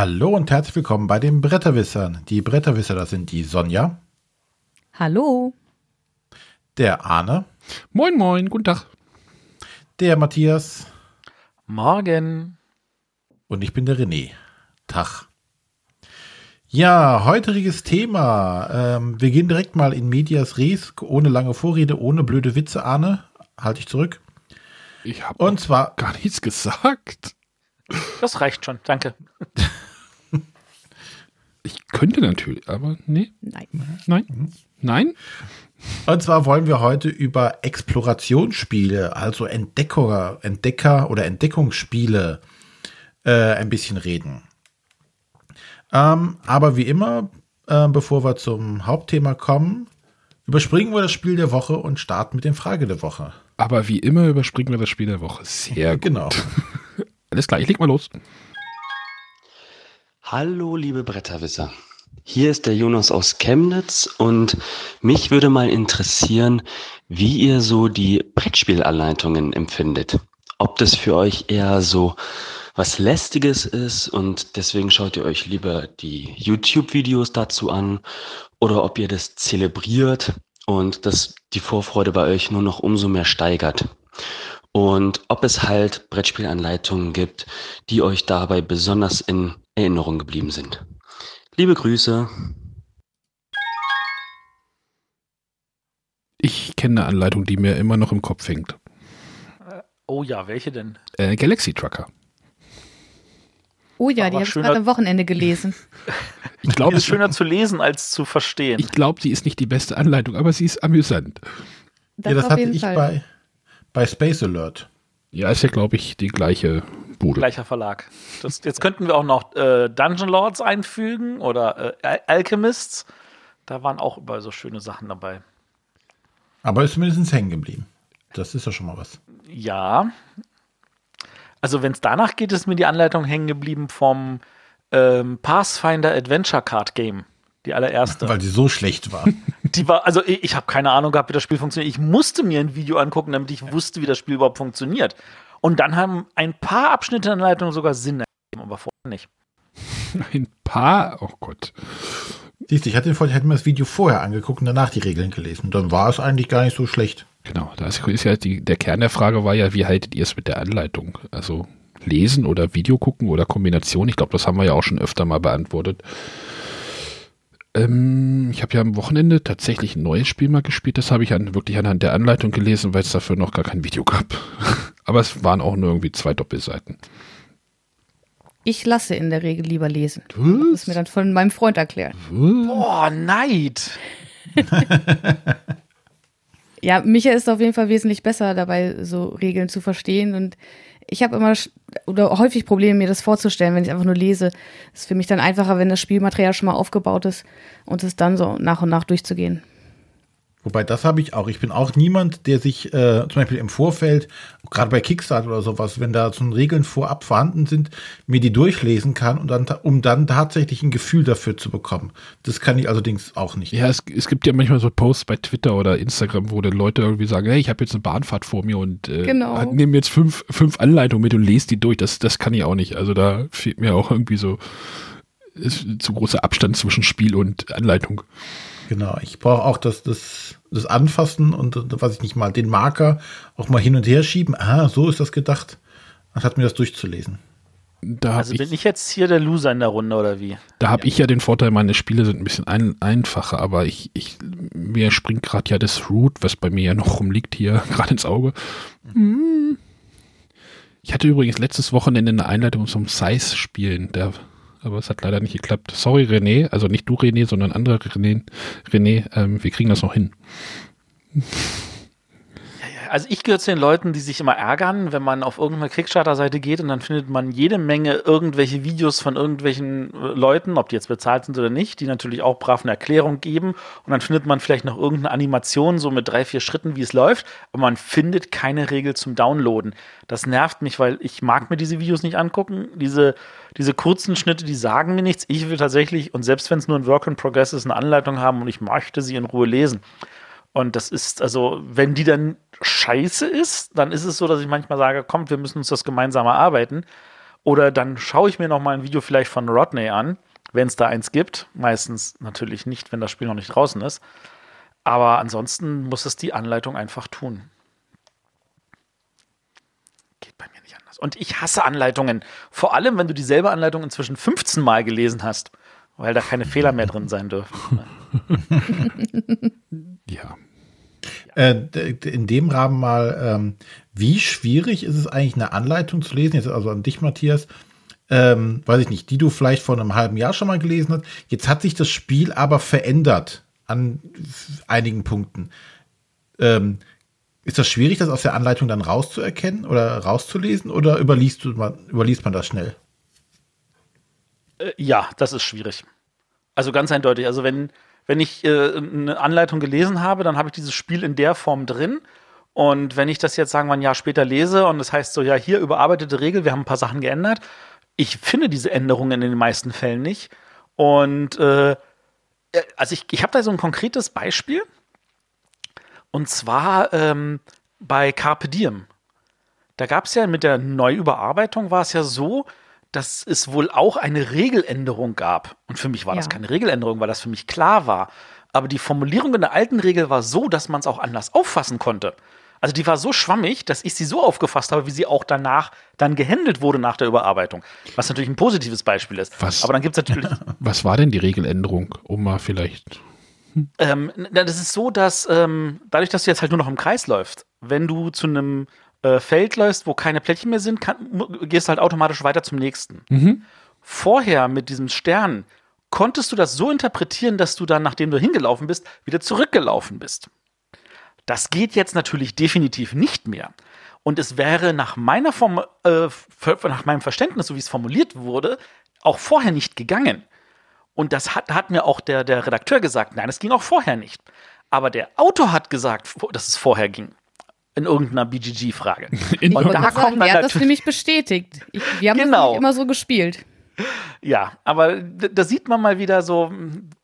Hallo und herzlich willkommen bei den Bretterwissern. Die Bretterwisser, das sind die Sonja. Hallo. Der Arne. Moin, moin, guten Tag. Der Matthias. Morgen. Und ich bin der René. Tag. Ja, heutiges Thema. Ähm, wir gehen direkt mal in Medias Res, ohne lange Vorrede, ohne blöde Witze, Arne. Halte ich zurück. Ich habe Und zwar gar nichts gesagt. Das reicht schon, danke. Ich könnte natürlich, aber nee, Nein. nein, nein. Und zwar wollen wir heute über Explorationsspiele, also Entdecker, Entdecker oder Entdeckungsspiele äh, ein bisschen reden. Ähm, aber wie immer, äh, bevor wir zum Hauptthema kommen, überspringen wir das Spiel der Woche und starten mit der Frage der Woche. Aber wie immer überspringen wir das Spiel der Woche. Sehr gut. Genau. Alles klar, ich leg mal los. Hallo, liebe Bretterwisser. Hier ist der Jonas aus Chemnitz und mich würde mal interessieren, wie ihr so die Brettspielanleitungen empfindet. Ob das für euch eher so was Lästiges ist und deswegen schaut ihr euch lieber die YouTube-Videos dazu an oder ob ihr das zelebriert und das die Vorfreude bei euch nur noch umso mehr steigert. Und ob es halt Brettspielanleitungen gibt, die euch dabei besonders in Erinnerung geblieben sind. Liebe Grüße. Ich kenne eine Anleitung, die mir immer noch im Kopf hängt. Oh ja, welche denn? Äh, Galaxy Trucker. Oh ja, Aber die habe ich gerade am Wochenende gelesen. Ich Die glaube, ist schöner zu lesen als zu verstehen. ich glaube, sie ist nicht die beste Anleitung, aber sie ist amüsant. Das, ja, das auf hatte jeden ich Fall. bei, bei Space Alert. Ja, ist ja, glaube ich, die gleiche Bude. Gleicher Verlag. Das, jetzt könnten wir auch noch äh, Dungeon Lords einfügen oder äh, Al Alchemists. Da waren auch überall so schöne Sachen dabei. Aber ist zumindest hängen geblieben. Das ist ja schon mal was. Ja. Also, wenn es danach geht, ist mir die Anleitung hängen geblieben vom ähm, Pathfinder Adventure Card Game. Die allererste. Weil sie so schlecht war. Die war, also ich, ich habe keine Ahnung gehabt, wie das Spiel funktioniert. Ich musste mir ein Video angucken, damit ich wusste, wie das Spiel überhaupt funktioniert. Und dann haben ein paar Abschnitte in der Anleitung sogar Sinn ergeben, aber vorher nicht. Ein paar, oh Gott. Siehst du, ich hatte den Vorteil, ich hätte mir das Video vorher angeguckt und danach die Regeln gelesen. Dann war es eigentlich gar nicht so schlecht. Genau, da ist, ist ja die, der Kern der Frage war ja, wie haltet ihr es mit der Anleitung? Also lesen oder Video gucken oder Kombination? Ich glaube, das haben wir ja auch schon öfter mal beantwortet. Ähm, ich habe ja am Wochenende tatsächlich ein neues Spiel mal gespielt. Das habe ich an, wirklich anhand der Anleitung gelesen, weil es dafür noch gar kein Video gab. Aber es waren auch nur irgendwie zwei Doppelseiten. Ich lasse in der Regel lieber lesen. Das ist mir dann von meinem Freund erklärt. Boah, Neid! Ja, Micha ist auf jeden Fall wesentlich besser dabei, so Regeln zu verstehen. Und ich habe immer oder häufig Probleme, mir das vorzustellen, wenn ich einfach nur lese. Es ist für mich dann einfacher, wenn das Spielmaterial schon mal aufgebaut ist und es dann so nach und nach durchzugehen. Wobei, das habe ich auch. Ich bin auch niemand, der sich äh, zum Beispiel im Vorfeld, gerade bei Kickstarter oder sowas, wenn da so Regeln vorab vorhanden sind, mir die durchlesen kann, und dann, um dann tatsächlich ein Gefühl dafür zu bekommen. Das kann ich allerdings auch nicht. Ja, es, es gibt ja manchmal so Posts bei Twitter oder Instagram, wo dann Leute irgendwie sagen, hey, ich habe jetzt eine Bahnfahrt vor mir und äh, Genau. nehme jetzt fünf, fünf Anleitungen mit und lese die durch. Das, das kann ich auch nicht. Also da fehlt mir auch irgendwie so ist zu großer Abstand zwischen Spiel und Anleitung. Genau. Ich brauche auch das, das, das Anfassen und, was ich nicht mal, den Marker auch mal hin und her schieben. Ah, so ist das gedacht. Anstatt mir das durchzulesen. Da habe Also ich, bin ich jetzt hier der Loser in der Runde oder wie? da hab ich ja den Vorteil, meine Spiele sind ein bisschen ein, einfacher, aber ich, ich mir springt gerade ja das Root, was bei mir ja noch rumliegt, hier gerade ins Auge. Hm. Ich hatte übrigens letztes Wochenende eine Einleitung zum Size-Spielen, der, aber es hat leider nicht geklappt. Sorry, René, also nicht du, René, sondern andere René. René, ähm, wir kriegen das noch hin. Also ich gehöre zu den Leuten, die sich immer ärgern, wenn man auf irgendeine Kickstarter-Seite geht und dann findet man jede Menge irgendwelche Videos von irgendwelchen äh, Leuten, ob die jetzt bezahlt sind oder nicht, die natürlich auch brav eine Erklärung geben und dann findet man vielleicht noch irgendeine Animation so mit drei, vier Schritten, wie es läuft, aber man findet keine Regel zum Downloaden. Das nervt mich, weil ich mag mir diese Videos nicht angucken. Diese, diese kurzen Schnitte, die sagen mir nichts. Ich will tatsächlich, und selbst wenn es nur ein Work in Progress ist, eine Anleitung haben und ich möchte sie in Ruhe lesen. Und das ist, also, wenn die dann scheiße ist, dann ist es so, dass ich manchmal sage, kommt, wir müssen uns das gemeinsam erarbeiten. Oder dann schaue ich mir noch mal ein Video vielleicht von Rodney an, wenn es da eins gibt. Meistens natürlich nicht, wenn das Spiel noch nicht draußen ist. Aber ansonsten muss es die Anleitung einfach tun. Geht bei mir nicht anders. Und ich hasse Anleitungen. Vor allem, wenn du dieselbe Anleitung inzwischen 15 Mal gelesen hast, weil da keine Fehler mehr drin sein dürfen. Ja. Äh, in dem Rahmen mal, ähm, wie schwierig ist es eigentlich, eine Anleitung zu lesen? Jetzt also an dich, Matthias. Ähm, weiß ich nicht, die du vielleicht vor einem halben Jahr schon mal gelesen hast. Jetzt hat sich das Spiel aber verändert an einigen Punkten. Ähm, ist das schwierig, das aus der Anleitung dann rauszuerkennen oder rauszulesen oder überliest, du, überliest man das schnell? Äh, ja, das ist schwierig. Also ganz eindeutig. Also wenn, wenn ich äh, eine Anleitung gelesen habe, dann habe ich dieses Spiel in der Form drin. Und wenn ich das jetzt, sagen wir, ein Jahr später lese und das heißt so, ja, hier überarbeitete Regel, wir haben ein paar Sachen geändert. Ich finde diese Änderungen in den meisten Fällen nicht. Und äh, also ich, ich habe da so ein konkretes Beispiel. Und zwar ähm, bei Carpe Diem. Da gab es ja mit der Neuüberarbeitung war es ja so, dass es wohl auch eine Regeländerung gab. Und für mich war ja. das keine Regeländerung, weil das für mich klar war. Aber die Formulierung in der alten Regel war so, dass man es auch anders auffassen konnte. Also die war so schwammig, dass ich sie so aufgefasst habe, wie sie auch danach dann gehandelt wurde nach der Überarbeitung. Was natürlich ein positives Beispiel ist. Was, Aber dann gibt es natürlich. Was war denn die Regeländerung, um mal vielleicht. Ähm, das ist so, dass ähm, dadurch, dass du jetzt halt nur noch im Kreis läufst, wenn du zu einem äh, Feld läufst, wo keine Plättchen mehr sind, kann, gehst du halt automatisch weiter zum nächsten. Mhm. Vorher mit diesem Stern konntest du das so interpretieren, dass du dann, nachdem du hingelaufen bist, wieder zurückgelaufen bist. Das geht jetzt natürlich definitiv nicht mehr. Und es wäre nach, meiner Form, äh, nach meinem Verständnis, so wie es formuliert wurde, auch vorher nicht gegangen. Und das hat, hat mir auch der, der Redakteur gesagt, nein, es ging auch vorher nicht. Aber der Autor hat gesagt, dass es vorher ging in irgendeiner BGG-Frage. Und da kommt man er hat das nämlich bestätigt. Ich, wir haben genau. das immer so gespielt. Ja, aber da sieht man mal wieder so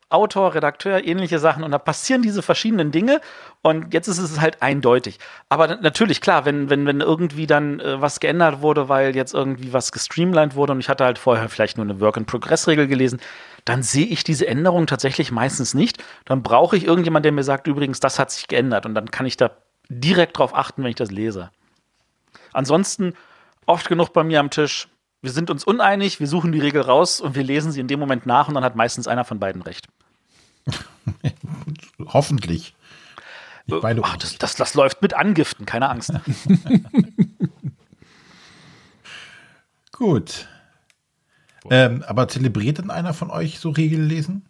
Autor, Redakteur, ähnliche Sachen und da passieren diese verschiedenen Dinge und jetzt ist es halt eindeutig. Aber natürlich, klar, wenn, wenn, wenn irgendwie dann äh, was geändert wurde, weil jetzt irgendwie was gestreamlined wurde und ich hatte halt vorher vielleicht nur eine Work-in-Progress-Regel gelesen, dann sehe ich diese Änderung tatsächlich meistens nicht. Dann brauche ich irgendjemand, der mir sagt, übrigens, das hat sich geändert und dann kann ich da direkt drauf achten, wenn ich das lese. Ansonsten oft genug bei mir am Tisch, wir sind uns uneinig, wir suchen die Regel raus und wir lesen sie in dem Moment nach und dann hat meistens einer von beiden recht. Hoffentlich. Ich meine, Ach, das, das, das läuft mit Angiften, keine Angst. Gut. Ähm, aber zelebriert denn einer von euch so Regellesen?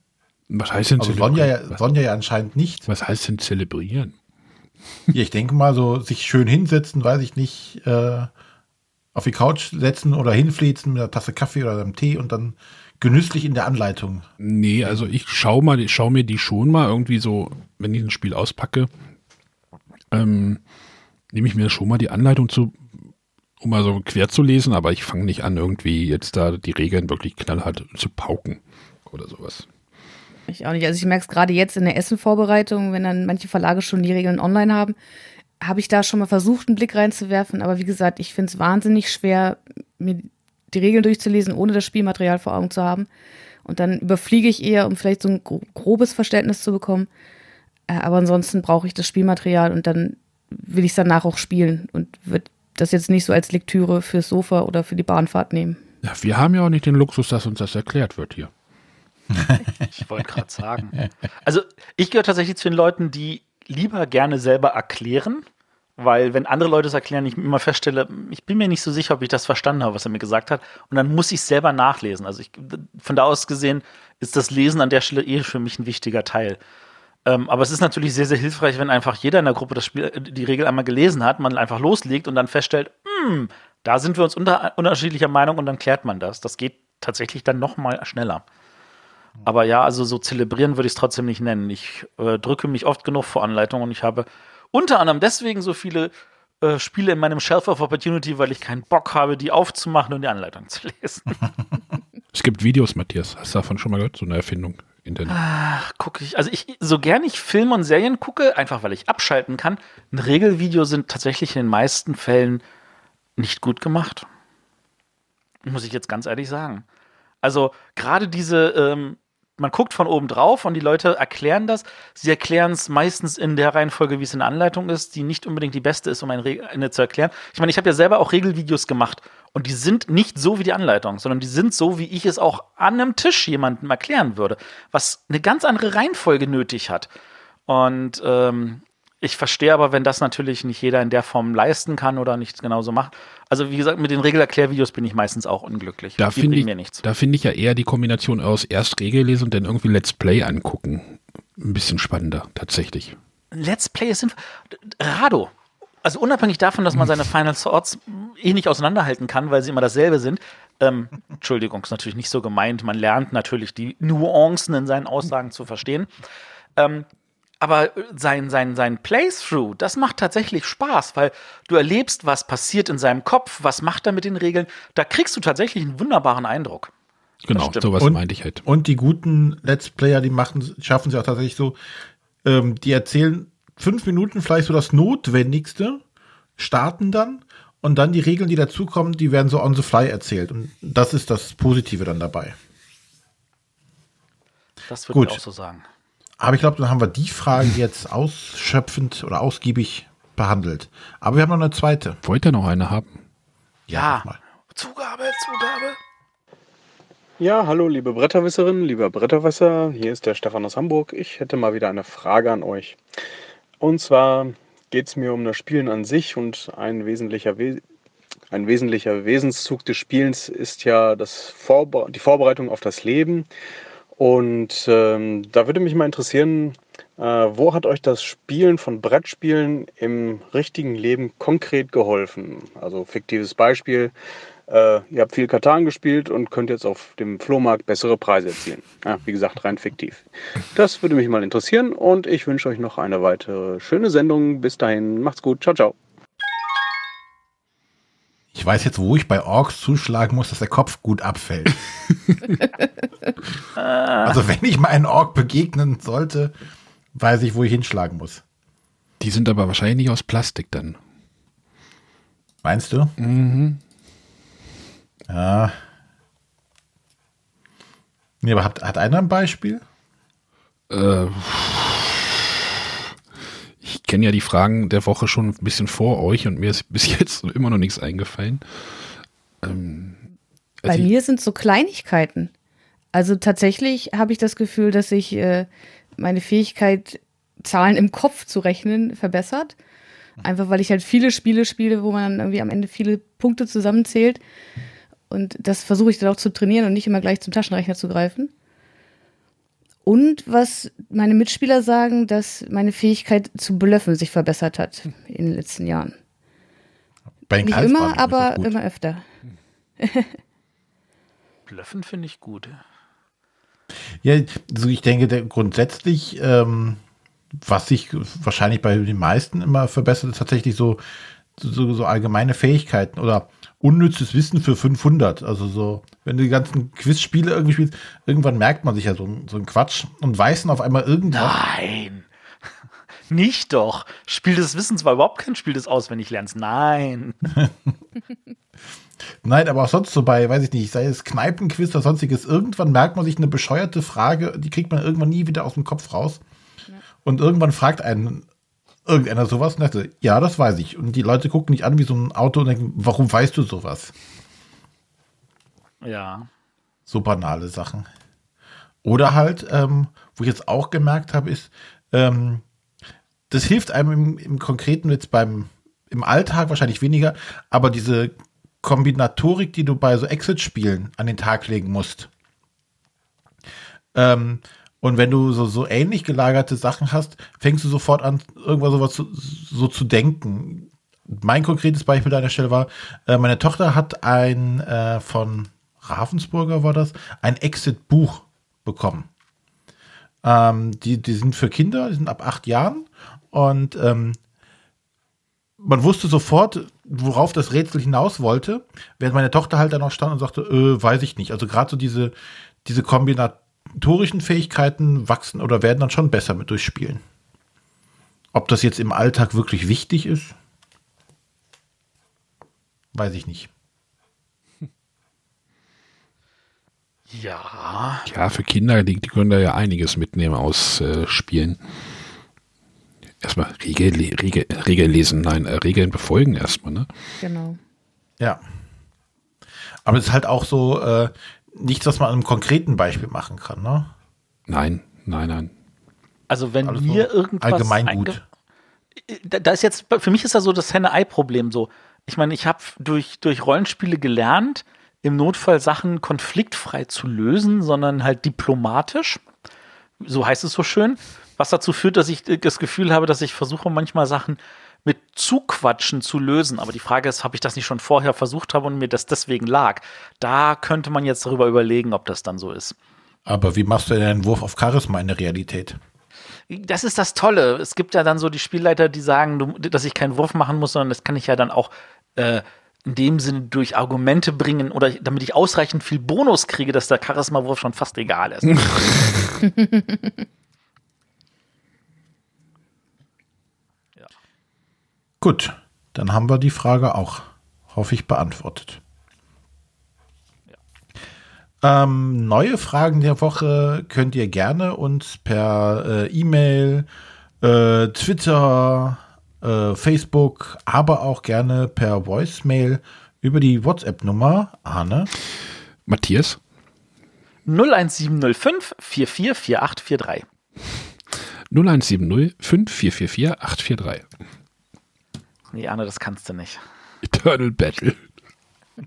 Was heißt denn also zelebrieren? Sonja ja, Sonja ja anscheinend nicht. Was heißt denn zelebrieren? Ja, ich denke mal so, sich schön hinsetzen, weiß ich nicht, äh, auf die Couch setzen oder hinfließen mit einer Tasse Kaffee oder einem Tee und dann genüsslich in der Anleitung. Nee, also ich schaue mal, ich schaue mir die schon mal irgendwie so, wenn ich ein Spiel auspacke, ähm, nehme ich mir schon mal die Anleitung zu, um mal so quer zu lesen, aber ich fange nicht an, irgendwie jetzt da die Regeln wirklich knallhart zu pauken oder sowas. Ich auch nicht. Also ich merke es gerade jetzt in der Essenvorbereitung, wenn dann manche Verlage schon die Regeln online haben, habe ich da schon mal versucht, einen Blick reinzuwerfen. Aber wie gesagt, ich finde es wahnsinnig schwer, mir die Regeln durchzulesen, ohne das Spielmaterial vor Augen zu haben. Und dann überfliege ich eher, um vielleicht so ein grobes Verständnis zu bekommen. Äh, aber ansonsten brauche ich das Spielmaterial und dann will ich es danach auch spielen und würde das jetzt nicht so als Lektüre fürs Sofa oder für die Bahnfahrt nehmen. Ja, wir haben ja auch nicht den Luxus, dass uns das erklärt wird hier. ich wollte gerade sagen. Also ich gehöre tatsächlich zu den Leuten, die lieber gerne selber erklären, weil wenn andere Leute es erklären, ich immer feststelle, ich bin mir nicht so sicher, ob ich das verstanden habe, was er mir gesagt hat. Und dann muss ich es selber nachlesen. Also ich, von da aus gesehen ist das Lesen an der Stelle eh für mich ein wichtiger Teil. Ähm, aber es ist natürlich sehr, sehr hilfreich, wenn einfach jeder in der Gruppe das Spiel, die Regel einmal gelesen hat, man einfach loslegt und dann feststellt, hm, da sind wir uns unter, unterschiedlicher Meinung und dann klärt man das. Das geht tatsächlich dann noch mal schneller. Aber ja, also so zelebrieren würde ich es trotzdem nicht nennen. Ich äh, drücke mich oft genug vor Anleitungen und ich habe unter anderem deswegen so viele äh, Spiele in meinem Shelf of Opportunity, weil ich keinen Bock habe, die aufzumachen und die Anleitung zu lesen. es gibt Videos, Matthias. Hast du davon schon mal gehört? So eine Erfindung. Internet. Ach, gucke ich. Also ich, so gern ich Filme und Serien gucke, einfach weil ich abschalten kann, ein Regelvideo sind tatsächlich in den meisten Fällen nicht gut gemacht Muss ich jetzt ganz ehrlich sagen. Also gerade diese, ähm, man guckt von oben drauf und die Leute erklären das. Sie erklären es meistens in der Reihenfolge, wie es in der Anleitung ist, die nicht unbedingt die beste ist, um eine, eine zu erklären. Ich meine, ich habe ja selber auch Regelvideos gemacht und die sind nicht so wie die Anleitung, sondern die sind so, wie ich es auch an einem Tisch jemandem erklären würde, was eine ganz andere Reihenfolge nötig hat. Und ähm, ich verstehe aber, wenn das natürlich nicht jeder in der Form leisten kann oder nicht genauso macht. Also wie gesagt, mit den Regelerklärvideos bin ich meistens auch unglücklich. Da finde ich, da finde ich ja eher die Kombination aus erst Regel lesen und dann irgendwie Let's Play angucken. Ein bisschen spannender, tatsächlich. Let's Play ist sinnvoll. Rado. Also unabhängig davon, dass man seine Final Swords eh nicht auseinanderhalten kann, weil sie immer dasselbe sind. Ähm, Entschuldigung, ist natürlich nicht so gemeint. Man lernt natürlich die Nuancen in seinen Aussagen zu verstehen. Ähm, aber sein, sein, sein Playthrough, das macht tatsächlich Spaß, weil du erlebst, was passiert in seinem Kopf, was macht er mit den Regeln. Da kriegst du tatsächlich einen wunderbaren Eindruck. Genau, sowas und, meinte ich halt. Und die guten Let's Player, die machen, schaffen sie auch tatsächlich so, ähm, die erzählen fünf Minuten vielleicht so das Notwendigste, starten dann und dann die Regeln, die dazukommen, die werden so on the fly erzählt. Und das ist das Positive dann dabei. Das würde ich auch so sagen. Aber ich glaube, dann haben wir die Frage jetzt ausschöpfend oder ausgiebig behandelt. Aber wir haben noch eine zweite. Wollt ihr noch eine haben? Ja. ja. Zugabe, Zugabe. Ja, hallo liebe Bretterwisserinnen, lieber Bretterwisser. Hier ist der Stefan aus Hamburg. Ich hätte mal wieder eine Frage an euch. Und zwar geht es mir um das Spielen an sich und ein wesentlicher, We ein wesentlicher Wesenszug des Spielens ist ja das Vorbe die Vorbereitung auf das Leben. Und ähm, da würde mich mal interessieren, äh, wo hat euch das Spielen von Brettspielen im richtigen Leben konkret geholfen? Also fiktives Beispiel, äh, ihr habt viel Katan gespielt und könnt jetzt auf dem Flohmarkt bessere Preise erzielen. Ja, wie gesagt, rein fiktiv. Das würde mich mal interessieren und ich wünsche euch noch eine weitere schöne Sendung. Bis dahin, macht's gut. Ciao, ciao. Ich weiß jetzt, wo ich bei Orks zuschlagen muss, dass der Kopf gut abfällt. also wenn ich mal einen Ork begegnen sollte, weiß ich, wo ich hinschlagen muss. Die sind aber wahrscheinlich nicht aus Plastik dann. Meinst du? Mhm. Ja. Nee, aber hat, hat einer ein Beispiel? Äh, ich kenne ja die Fragen der Woche schon ein bisschen vor euch und mir ist bis jetzt immer noch nichts eingefallen. Ähm, also Bei mir sind so Kleinigkeiten. Also tatsächlich habe ich das Gefühl, dass sich äh, meine Fähigkeit, Zahlen im Kopf zu rechnen, verbessert. Einfach weil ich halt viele Spiele spiele, wo man irgendwie am Ende viele Punkte zusammenzählt. Und das versuche ich dann auch zu trainieren und nicht immer gleich zum Taschenrechner zu greifen. Und was meine Mitspieler sagen, dass meine Fähigkeit zu blöffen sich verbessert hat in den letzten Jahren. Bei den Nicht immer, aber immer öfter. blöffen finde ich gut. Ja, also ich denke, grundsätzlich, ähm, was sich wahrscheinlich bei den meisten immer verbessert, ist tatsächlich so, so, so allgemeine Fähigkeiten oder unnützes Wissen für 500. Also so, wenn du die ganzen Quizspiele irgendwie spielst, irgendwann merkt man sich ja so, so einen Quatsch und weiß dann auf einmal irgendwas. Nein! Nicht doch. Spiel des Wissens war überhaupt kein Spiel des Auswendiglernens. Nein. Nein, aber auch sonst so bei, weiß ich nicht, sei es Kneipenquiz oder sonstiges, irgendwann merkt man sich eine bescheuerte Frage, die kriegt man irgendwann nie wieder aus dem Kopf raus. Ja. Und irgendwann fragt einen irgendeiner sowas und dachte, ja, das weiß ich. Und die Leute gucken nicht an wie so ein Auto und denken, warum weißt du sowas? Ja. So banale Sachen. Oder halt, ähm, wo ich jetzt auch gemerkt habe, ist, ähm, das hilft einem im, im Konkreten jetzt beim, im Alltag wahrscheinlich weniger, aber diese Kombinatorik, die du bei so Exit-Spielen an den Tag legen musst, ähm, und wenn du so, so ähnlich gelagerte Sachen hast, fängst du sofort an, irgendwas sowas zu, so zu denken. Mein konkretes Beispiel an der Stelle war, äh, meine Tochter hat ein äh, von Ravensburger war das, ein Exit-Buch bekommen. Ähm, die, die sind für Kinder, die sind ab acht Jahren und ähm, man wusste sofort, worauf das Rätsel hinaus wollte, während meine Tochter halt dann auch stand und sagte, äh, weiß ich nicht. Also gerade so diese, diese Kombination motorischen Fähigkeiten wachsen oder werden dann schon besser mit durchspielen. Ob das jetzt im Alltag wirklich wichtig ist, weiß ich nicht. Ja. Ja, für Kinder, die, die können da ja einiges mitnehmen aus äh, Spielen. Erstmal Regel, Regel, Regeln lesen, nein, äh, Regeln befolgen erstmal, ne? Genau. Ja. Aber es ist halt auch so äh, nichts, was man an einem konkreten Beispiel machen kann, ne? Nein, nein, nein. Also wenn Alles mir irgendwas allgemein einge- gut. da, da ist jetzt, für mich ist da so das Henne-Ei-Problem so. Ich meine, ich habe durch, durch Rollenspiele gelernt, im Notfall Sachen konfliktfrei zu lösen, sondern halt diplomatisch. So heißt es so schön. Was dazu führt, dass ich das Gefühl habe, dass ich versuche, manchmal Sachen mit Zuquatschen zu lösen. Aber die Frage ist, habe ich das nicht schon vorher versucht habe und mir das deswegen lag? Da könnte man jetzt darüber überlegen, ob das dann so ist. Aber wie machst du denn einen Wurf auf Charisma in der Realität? Das ist das Tolle. Es gibt ja dann so die Spielleiter, die sagen, dass ich keinen Wurf machen muss, sondern das kann ich ja dann auch äh, in dem Sinne durch Argumente bringen oder damit ich ausreichend viel Bonus kriege, dass der Charisma-Wurf schon fast egal ist. Gut, dann haben wir die Frage auch, hoffe ich, beantwortet. Ähm, neue Fragen der Woche könnt ihr gerne uns per äh, E-Mail, äh, Twitter, äh, Facebook, aber auch gerne per Voicemail über die WhatsApp-Nummer, Arne, Matthias? 01705 444843. 0170 5444 843. Nee, Arne, das kannst du nicht. Eternal Battle.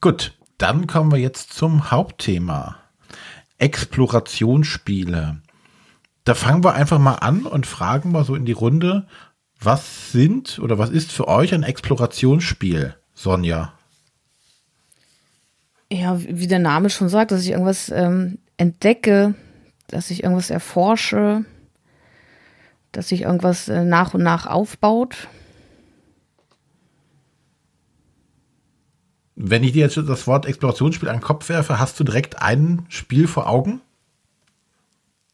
Gut, dann kommen wir jetzt zum Hauptthema. Explorationsspiele. Da fangen wir einfach mal an und fragen mal so in die Runde, was sind oder was ist für euch ein Explorationsspiel, Sonja? Ja, wie der Name schon sagt, dass ich irgendwas ähm, entdecke, dass ich irgendwas erforsche, dass sich irgendwas äh, nach und nach aufbaut. Wenn ich dir jetzt das Wort Explorationsspiel an den Kopf werfe, hast du direkt ein Spiel vor Augen?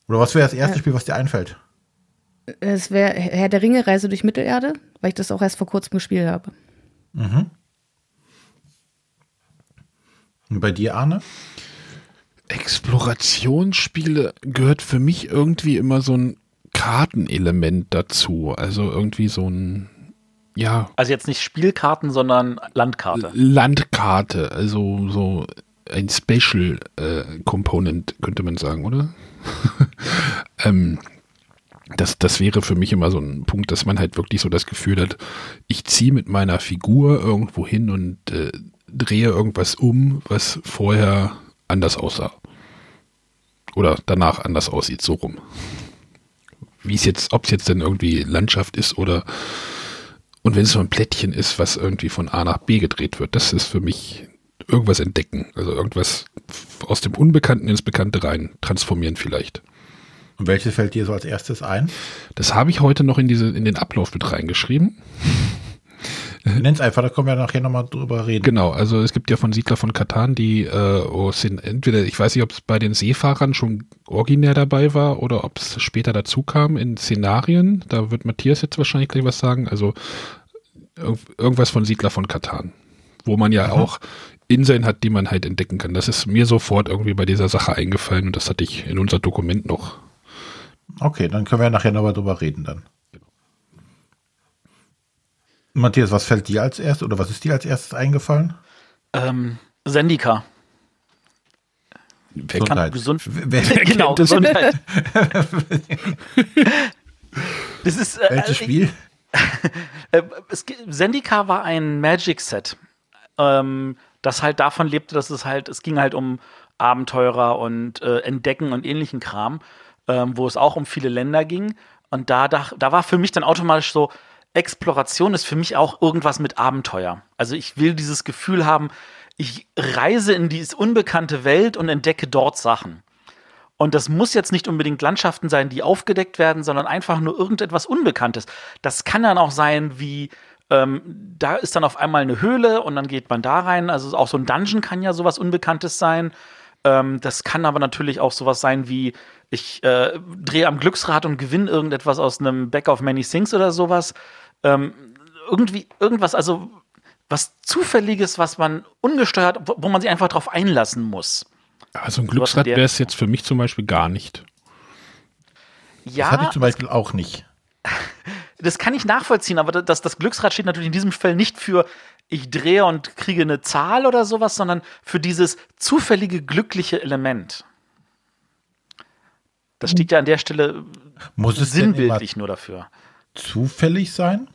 Oder was wäre das erste Ja. Spiel, was dir einfällt? Es wäre Herr der Ringe, Reise durch Mittelerde, weil ich das auch erst vor kurzem gespielt habe. Und bei dir, Arne? Explorationsspiele gehört für mich irgendwie immer so ein Kartenelement dazu. Also irgendwie so ein, ja, Also jetzt nicht Spielkarten, sondern Landkarte. Landkarte. Also so ein Special äh, Component, könnte man sagen, oder? ähm, das, das wäre für mich immer so ein Punkt, dass man halt wirklich so das Gefühl hat, ich ziehe mit meiner Figur irgendwo hin und äh, drehe irgendwas um, was vorher anders aussah. Oder danach anders aussieht, so rum. Wie es jetzt, ob es jetzt denn irgendwie Landschaft ist oder und wenn es so ein Plättchen ist, was irgendwie von A nach B gedreht wird, das ist für mich irgendwas entdecken. Also irgendwas aus dem Unbekannten ins Bekannte rein transformieren vielleicht. Und welches fällt dir so als erstes ein? Das habe ich heute noch in diese, in den Ablauf mit reingeschrieben. Nenn's einfach, da können wir nachher nochmal drüber reden. Genau, also es gibt ja von Siedler von Katan, die äh, oh, sind entweder, ich weiß nicht, ob es bei den Seefahrern schon originär dabei war oder ob es später dazu kam in Szenarien. Da wird Matthias jetzt wahrscheinlich gleich was sagen. Also irg irgendwas von Siedler von Katan, wo man ja auch Inseln hat, die man halt entdecken kann. Das ist mir sofort irgendwie bei dieser Sache eingefallen und das hatte ich in unser Dokument noch. Okay, dann können wir nachher nochmal drüber reden dann. Matthias, was fällt dir als erstes oder was ist dir als erstes eingefallen? Ähm, Sendika. Wer Gesundheit. Gesund Wer, wer genau? Gesundheit. das ist, äh, Welches Spiel? Äh, es, ge- Zendika war ein Magic-Set, ähm, das halt davon lebte, dass es halt, es ging halt um Abenteurer und äh, Entdecken und ähnlichen Kram, ähm, wo es auch um viele Länder ging. Und da, da, da war für mich dann automatisch so, Exploration ist für mich auch irgendwas mit Abenteuer. Also ich will dieses Gefühl haben, ich reise in diese unbekannte Welt und entdecke dort Sachen. Und das muss jetzt nicht unbedingt Landschaften sein, die aufgedeckt werden, sondern einfach nur irgendetwas Unbekanntes. Das kann dann auch sein, wie ähm, da ist dann auf einmal eine Höhle und dann geht man da rein. Also auch so ein Dungeon kann ja sowas Unbekanntes sein. Ähm, das kann aber natürlich auch sowas sein wie, ich äh, drehe am Glücksrad und gewinne irgendetwas aus einem Back of Many Things oder sowas. Ähm, irgendwie, irgendwas, also was Zufälliges, was man ungesteuert, wo, wo man sich einfach drauf einlassen muss. Also ein Glücksrad wäre es jetzt für mich zum Beispiel gar nicht. Ja. Das hatte ich zum Beispiel auch nicht. Das kann ich nachvollziehen, aber das, das Glücksrad steht natürlich in diesem Fall nicht für ich drehe und kriege eine Zahl oder sowas, sondern für dieses zufällige glückliche Element. Das steht ja an der Stelle Muss es sinnbildlich nur dafür. Zufällig sein?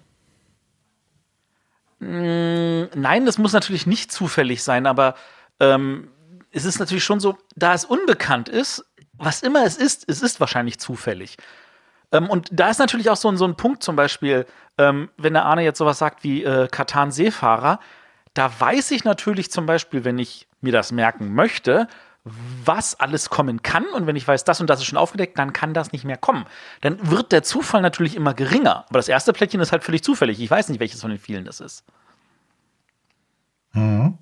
Mm, nein, das muss natürlich nicht zufällig sein, aber ähm, es ist natürlich schon so, da es unbekannt ist, was immer es ist, es ist wahrscheinlich zufällig. Ähm, und da ist natürlich auch so, so ein Punkt zum Beispiel, ähm, wenn der Arne jetzt sowas sagt wie äh, Katan Seefahrer, da weiß ich natürlich zum Beispiel, wenn ich mir das merken möchte, was alles kommen kann. Und wenn ich weiß, das und das ist schon aufgedeckt, dann kann das nicht mehr kommen. Dann wird der Zufall natürlich immer geringer. Aber das erste Plättchen ist halt völlig zufällig. Ich weiß nicht, welches von den vielen das ist. Mhm.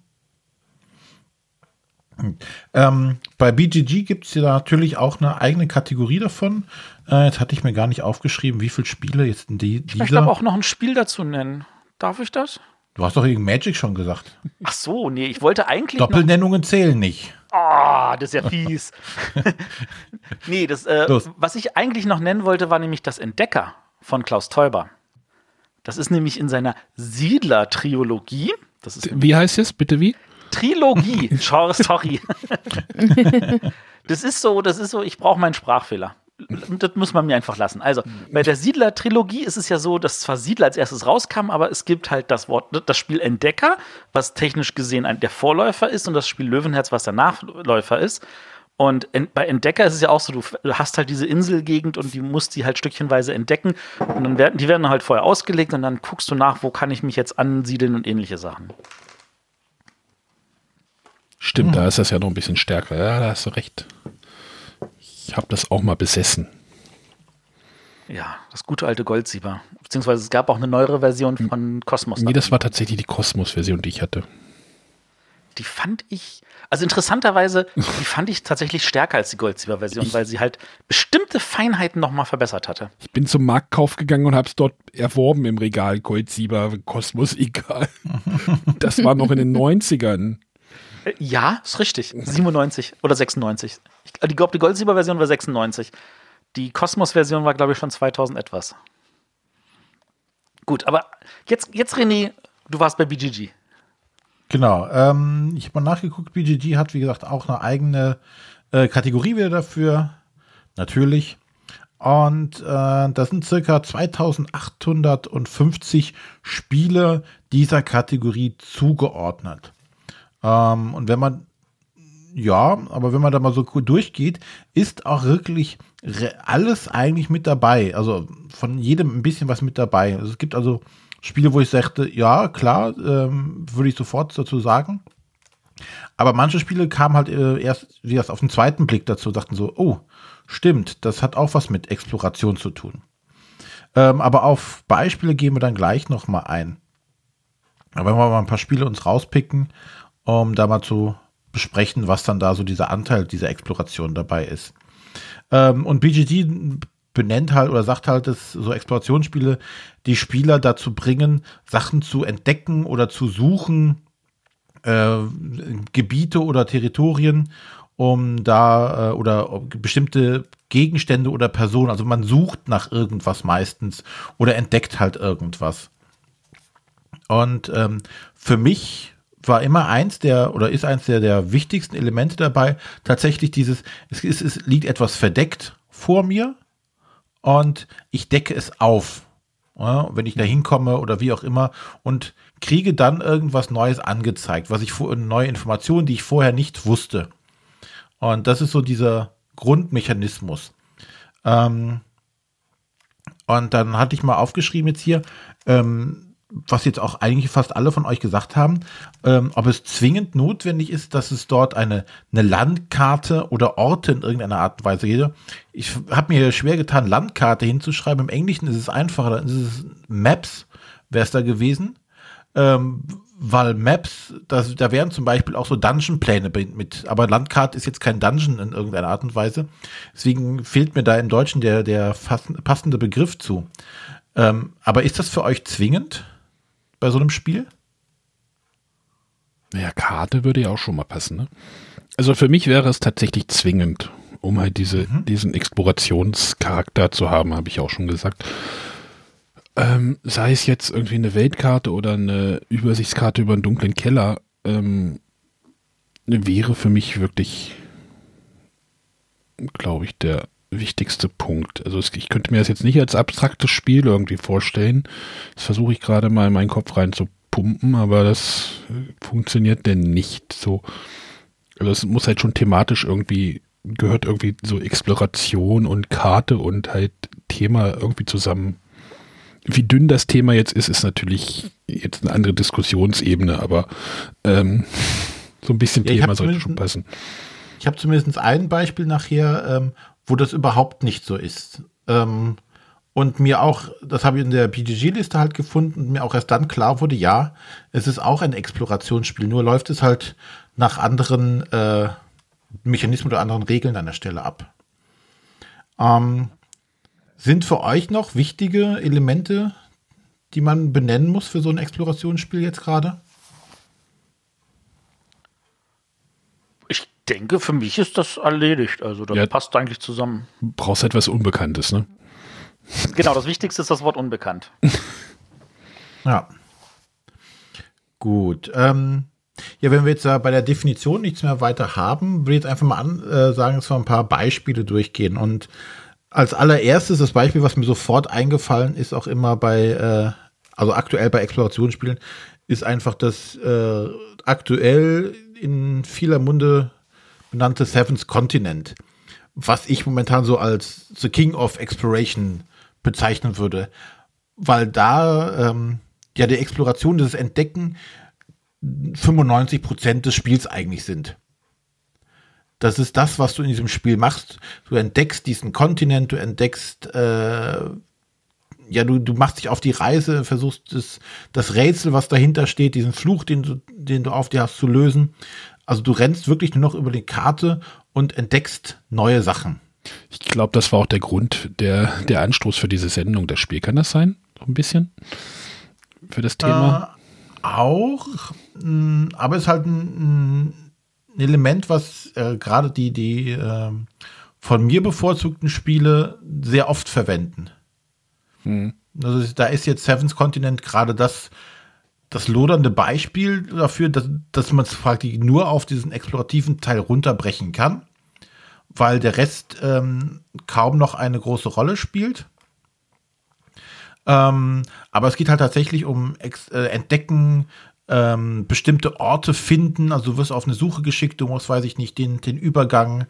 Ähm, bei BGG gibt es ja natürlich auch eine eigene Kategorie davon. Äh, jetzt hatte ich mir gar nicht aufgeschrieben, wie viele Spiele jetzt in die, dieser. Ich möchte aber auch noch ein Spiel dazu nennen. Darf ich das? Du hast doch gegen Magic schon gesagt. Ach so, nee, ich wollte eigentlich. Doppelnennungen zählen nicht. Ah, oh, das ist ja fies. nee, das, äh, was ich eigentlich noch nennen wollte, war nämlich das Entdecker von Klaus Teuber. Das ist nämlich in seiner Siedler-Triologie. Wie heißt es? Bitte wie? Trilogie. Sorry. das ist so, das ist so, ich brauche meinen Sprachfehler. Das muss man mir einfach lassen. Also, bei der Siedler-Trilogie ist es ja so, dass zwar Siedler als erstes rauskam, aber es gibt halt das Wort, das Spiel Entdecker, was technisch gesehen ein, der Vorläufer ist, und das Spiel Löwenherz, was der Nachläufer ist. Und bei Entdecker ist es ja auch so, du hast halt diese Inselgegend und die musst die halt stückchenweise entdecken. Und dann werden, die werden halt vorher ausgelegt und dann guckst du nach, wo kann ich mich jetzt ansiedeln und ähnliche Sachen. Stimmt, hm. da ist das ja noch ein bisschen stärker. Ja, da hast du recht. Ich habe das auch mal besessen. Ja, das gute alte Goldsieber. Beziehungsweise es gab auch eine neuere Version von Cosmos. Nee, das war tatsächlich die Cosmos-Version, die ich hatte. Die fand ich, also interessanterweise, die fand ich tatsächlich stärker als die Goldsieber-Version, weil sie halt bestimmte Feinheiten nochmal verbessert hatte. Ich bin zum Marktkauf gegangen und habe es dort erworben im Regal. Goldsieber, Kosmos, egal. Das war noch in den 90ern. Ja, ist richtig. 97 oder 96. Ich glaube, die Goldsieber-Version war 96. Die Cosmos-Version war, glaube ich, schon 2000 etwas. Gut, aber jetzt, jetzt René, du warst bei BGG. Genau. Ähm, ich habe mal nachgeguckt. BGG hat, wie gesagt, auch eine eigene äh, Kategorie wieder dafür. Natürlich. Und äh, das sind circa 2850 Spiele dieser Kategorie zugeordnet. Ähm, und wenn man, ja, aber wenn man da mal so durchgeht, ist auch wirklich alles eigentlich mit dabei. Also von jedem ein bisschen was mit dabei. Also es gibt also Spiele, wo ich sagte, ja, klar, ähm, würde ich sofort dazu sagen. Aber manche Spiele kamen halt äh, erst, wie das auf den zweiten Blick dazu, dachten so, oh, stimmt, das hat auch was mit Exploration zu tun. Ähm, aber auf Beispiele gehen wir dann gleich nochmal ein. Aber wenn wir mal ein paar Spiele uns rauspicken um da mal zu besprechen, was dann da so dieser Anteil dieser Exploration dabei ist. Ähm, und BGG benennt halt oder sagt halt, dass so Explorationsspiele die Spieler dazu bringen, Sachen zu entdecken oder zu suchen, äh, Gebiete oder Territorien, um da äh, oder bestimmte Gegenstände oder Personen, also man sucht nach irgendwas meistens oder entdeckt halt irgendwas. Und ähm, für mich war immer eins der oder ist eins der, der wichtigsten Elemente dabei, tatsächlich dieses, es, ist, es liegt etwas verdeckt vor mir und ich decke es auf. Ja, wenn ich da hinkomme oder wie auch immer und kriege dann irgendwas Neues angezeigt, was ich neue Informationen, die ich vorher nicht wusste. Und das ist so dieser Grundmechanismus. Ähm, und dann hatte ich mal aufgeschrieben jetzt hier, ähm, was jetzt auch eigentlich fast alle von euch gesagt haben, ähm, ob es zwingend notwendig ist, dass es dort eine, eine Landkarte oder Orte in irgendeiner Art und Weise gibt. Ich habe mir schwer getan, Landkarte hinzuschreiben. Im Englischen ist es einfacher, dann ist es Maps, wäre es da gewesen. Ähm, weil Maps, das, da wären zum Beispiel auch so Dungeon-Pläne mit, aber Landkarte ist jetzt kein Dungeon in irgendeiner Art und Weise. Deswegen fehlt mir da im Deutschen der, der passende Begriff zu. Ähm, aber ist das für euch zwingend? Bei so einem Spiel? Naja, Karte würde ja auch schon mal passen. Ne? Also für mich wäre es tatsächlich zwingend, um halt diese, mhm. diesen Explorationscharakter zu haben, habe ich auch schon gesagt. Ähm, sei es jetzt irgendwie eine Weltkarte oder eine Übersichtskarte über einen dunklen Keller, ähm, wäre für mich wirklich, glaube ich, der wichtigste Punkt. Also ich könnte mir das jetzt nicht als abstraktes Spiel irgendwie vorstellen. Das versuche ich gerade mal in meinen Kopf rein zu pumpen, aber das funktioniert denn nicht so. Also es muss halt schon thematisch irgendwie, gehört irgendwie so Exploration und Karte und halt Thema irgendwie zusammen. Wie dünn das Thema jetzt ist, ist natürlich jetzt eine andere Diskussionsebene, aber ähm, so ein bisschen ja, Thema sollte schon passen. Ich habe zumindest ein Beispiel nachher, ähm, wo das überhaupt nicht so ist. Ähm, und mir auch, das habe ich in der PGG-Liste halt gefunden und mir auch erst dann klar wurde, ja, es ist auch ein Explorationsspiel, nur läuft es halt nach anderen äh, Mechanismen oder anderen Regeln an der Stelle ab. Ähm, sind für euch noch wichtige Elemente, die man benennen muss für so ein Explorationsspiel jetzt gerade? Ich denke, für mich ist das erledigt. Also das ja, passt eigentlich zusammen. Brauchst etwas Unbekanntes, ne? Genau, das Wichtigste ist das Wort unbekannt. ja. Gut. Ähm, ja, wenn wir jetzt bei der Definition nichts mehr weiter haben, würde ich jetzt einfach mal an, äh, sagen, dass wir ein paar Beispiele durchgehen. Und als allererstes das Beispiel, was mir sofort eingefallen ist, auch immer bei, äh, also aktuell bei Explorationsspielen, ist einfach das äh, aktuell in vieler Munde benannte Seventh Continent, was ich momentan so als The King of Exploration bezeichnen würde, weil da ähm, ja die Exploration, dieses Entdecken 95 Prozent des Spiels eigentlich sind. Das ist das, was du in diesem Spiel machst. Du entdeckst diesen Kontinent, du entdeckst, äh, ja, du, du machst dich auf die Reise, versuchst das, das Rätsel, was dahinter steht, diesen Fluch, den du, den du auf dir hast, zu lösen. Also du rennst wirklich nur noch über die Karte und entdeckst neue Sachen. Ich glaube, das war auch der Grund, der, der Anstoß für diese Sendung, das Spiel. Kann das sein? So ein bisschen? Für das Thema? Äh, auch, mh, aber es ist halt ein, ein Element, was äh, gerade die, die äh, von mir bevorzugten Spiele sehr oft verwenden. Hm. Also da ist jetzt Seven's Continent gerade das, das lodernde Beispiel dafür, dass, dass man es praktisch nur auf diesen explorativen Teil runterbrechen kann weil der Rest ähm, kaum noch eine große Rolle spielt. Ähm, aber es geht halt tatsächlich um Ex äh, Entdecken, ähm, bestimmte Orte finden. Also du wirst auf eine Suche geschickt, du musst, weiß ich nicht, den, den Übergang,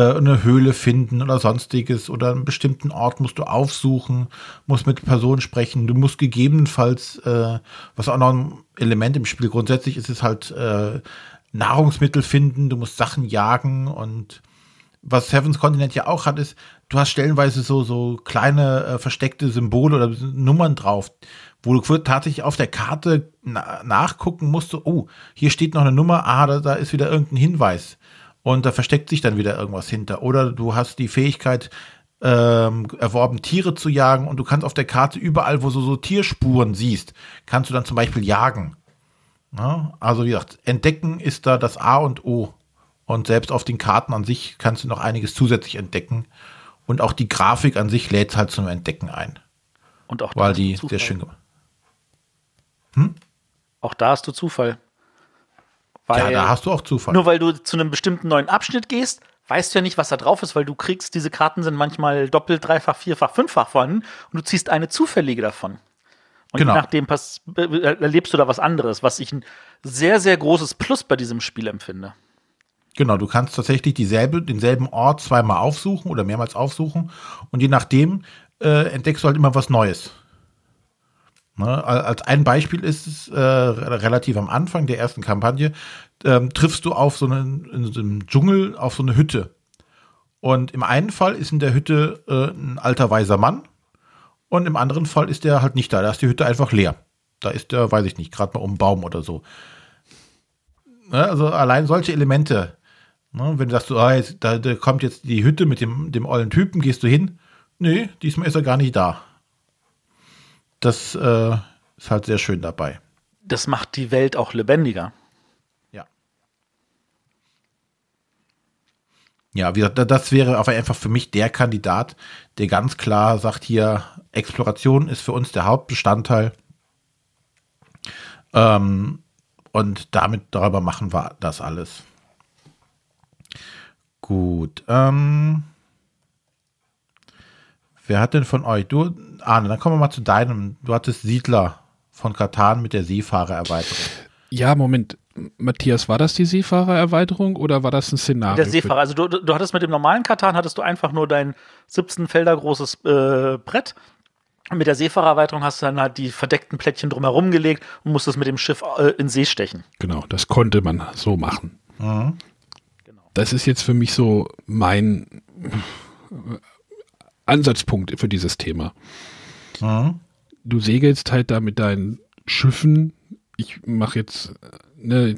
eine Höhle finden oder sonstiges oder einen bestimmten Ort musst du aufsuchen, musst mit Personen sprechen. Du musst gegebenenfalls, äh, was auch noch ein Element im Spiel grundsätzlich ist, ist halt äh, Nahrungsmittel finden, du musst Sachen jagen und was Seven's Continent ja auch hat, ist, du hast stellenweise so, so kleine äh, versteckte Symbole oder Nummern drauf, wo du tatsächlich auf der Karte na nachgucken musst, oh, hier steht noch eine Nummer, ah, da, da ist wieder irgendein Hinweis. Und da versteckt sich dann wieder irgendwas hinter. Oder du hast die Fähigkeit, ähm, erworben, Tiere zu jagen und du kannst auf der Karte überall, wo du so Tierspuren siehst, kannst du dann zum Beispiel jagen. Ja? Also wie gesagt, entdecken ist da das A und O und selbst auf den Karten an sich kannst du noch einiges zusätzlich entdecken. Und auch die Grafik an sich lädt halt zum Entdecken ein. Und auch da weil die sehr schön gemacht. Hm? Auch da hast du Zufall. Weil ja, da hast du auch Zufall. Nur weil du zu einem bestimmten neuen Abschnitt gehst, weißt du ja nicht, was da drauf ist, weil du kriegst, diese Karten sind manchmal doppelt, dreifach, vierfach, fünffach vorhanden und du ziehst eine zufällige davon. Und genau. je nachdem erlebst du da was anderes, was ich ein sehr, sehr großes Plus bei diesem Spiel empfinde. Genau, du kannst tatsächlich dieselbe, denselben Ort zweimal aufsuchen oder mehrmals aufsuchen und je nachdem äh, entdeckst du halt immer was Neues. Ne? Als ein Beispiel ist es äh, relativ am Anfang der ersten Kampagne, ähm, triffst du auf so einen, in so einem Dschungel auf so eine Hütte. Und im einen Fall ist in der Hütte äh, ein alter weiser Mann und im anderen Fall ist der halt nicht da. Da ist die Hütte einfach leer. Da ist der, weiß ich nicht, gerade mal um einen Baum oder so. Ne? Also allein solche Elemente Ne, wenn du sagst, ah, jetzt, da, da, kommt jetzt die Hütte mit dem, dem ollen Typen, gehst du hin? Nee, diesmal ist er gar nicht da das äh, ist halt sehr schön dabei. Das macht die Welt auch lebendiger. Ja. Ja, das wäre aber einfach für mich der Kandidat, der ganz klar sagt hier, Exploration ist für uns der Hauptbestandteil. Ähm, und damit darüber machen wir das alles. Gut. Ähm, wer hat denn von euch? Du, Arne, dann kommen wir mal zu deinem. Du hattest Siedler von Katan mit der Seefahrererweiterung. Ja, Moment. Matthias, war das die Seefahrererweiterung oder war das ein Szenario? Der Seefahrer, also du, du hattest mit dem normalen Katan, hattest du einfach nur dein 17 Felder großes äh, Brett. Und mit der Seefahrererweiterung hast du dann halt die verdeckten Plättchen drumherum gelegt und musstest mit dem Schiff äh, in See stechen. Genau, das konnte man so machen. Mhm. Das ist jetzt für mich so mein Ansatzpunkt für dieses Thema. Mhm. Du segelst halt da mit deinen Schiffen. Ich mache jetzt ne,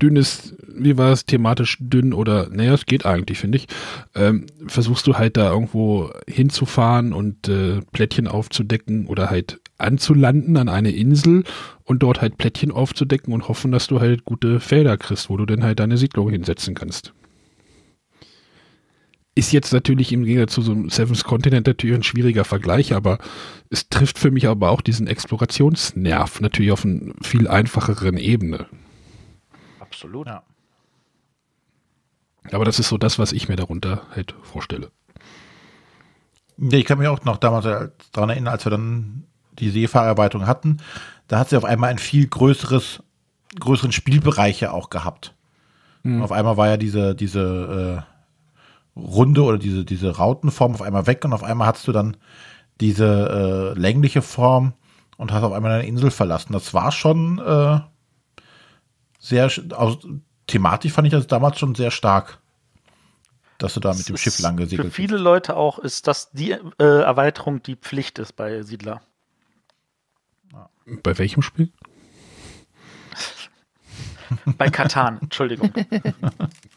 dünnes, wie war es, thematisch dünn oder, naja, es geht eigentlich, finde ich. Ähm, versuchst du halt da irgendwo hinzufahren und äh, Plättchen aufzudecken oder halt anzulanden an eine Insel und dort halt Plättchen aufzudecken und hoffen, dass du halt gute Felder kriegst, wo du dann halt deine Siedlung hinsetzen kannst. Ist jetzt natürlich im Gegensatz zu so einem Seven's Continent natürlich ein schwieriger Vergleich, aber es trifft für mich aber auch diesen Explorationsnerv natürlich auf einer viel einfacheren Ebene. Absolut. Ja. Aber das ist so das, was ich mir darunter halt vorstelle. Ja, ich kann mich auch noch damals daran erinnern, als wir dann die Seefahrerarbeitung hatten, da hat sie auf einmal ein viel größeres, größeren Spielbereich ja auch gehabt. Mhm. Auf einmal war ja diese, diese äh, Runde oder diese, diese Rautenform auf einmal weg und auf einmal hattest du dann diese äh, längliche Form und hast auf einmal eine Insel verlassen. Das war schon äh, sehr, aus, thematisch fand ich das damals schon sehr stark, dass du da mit Das dem ist Schiff lang Für gesegelt bist. viele Leute auch ist das die äh, Erweiterung, die Pflicht ist bei Siedler. Bei welchem Spiel? Bei Katan, Entschuldigung.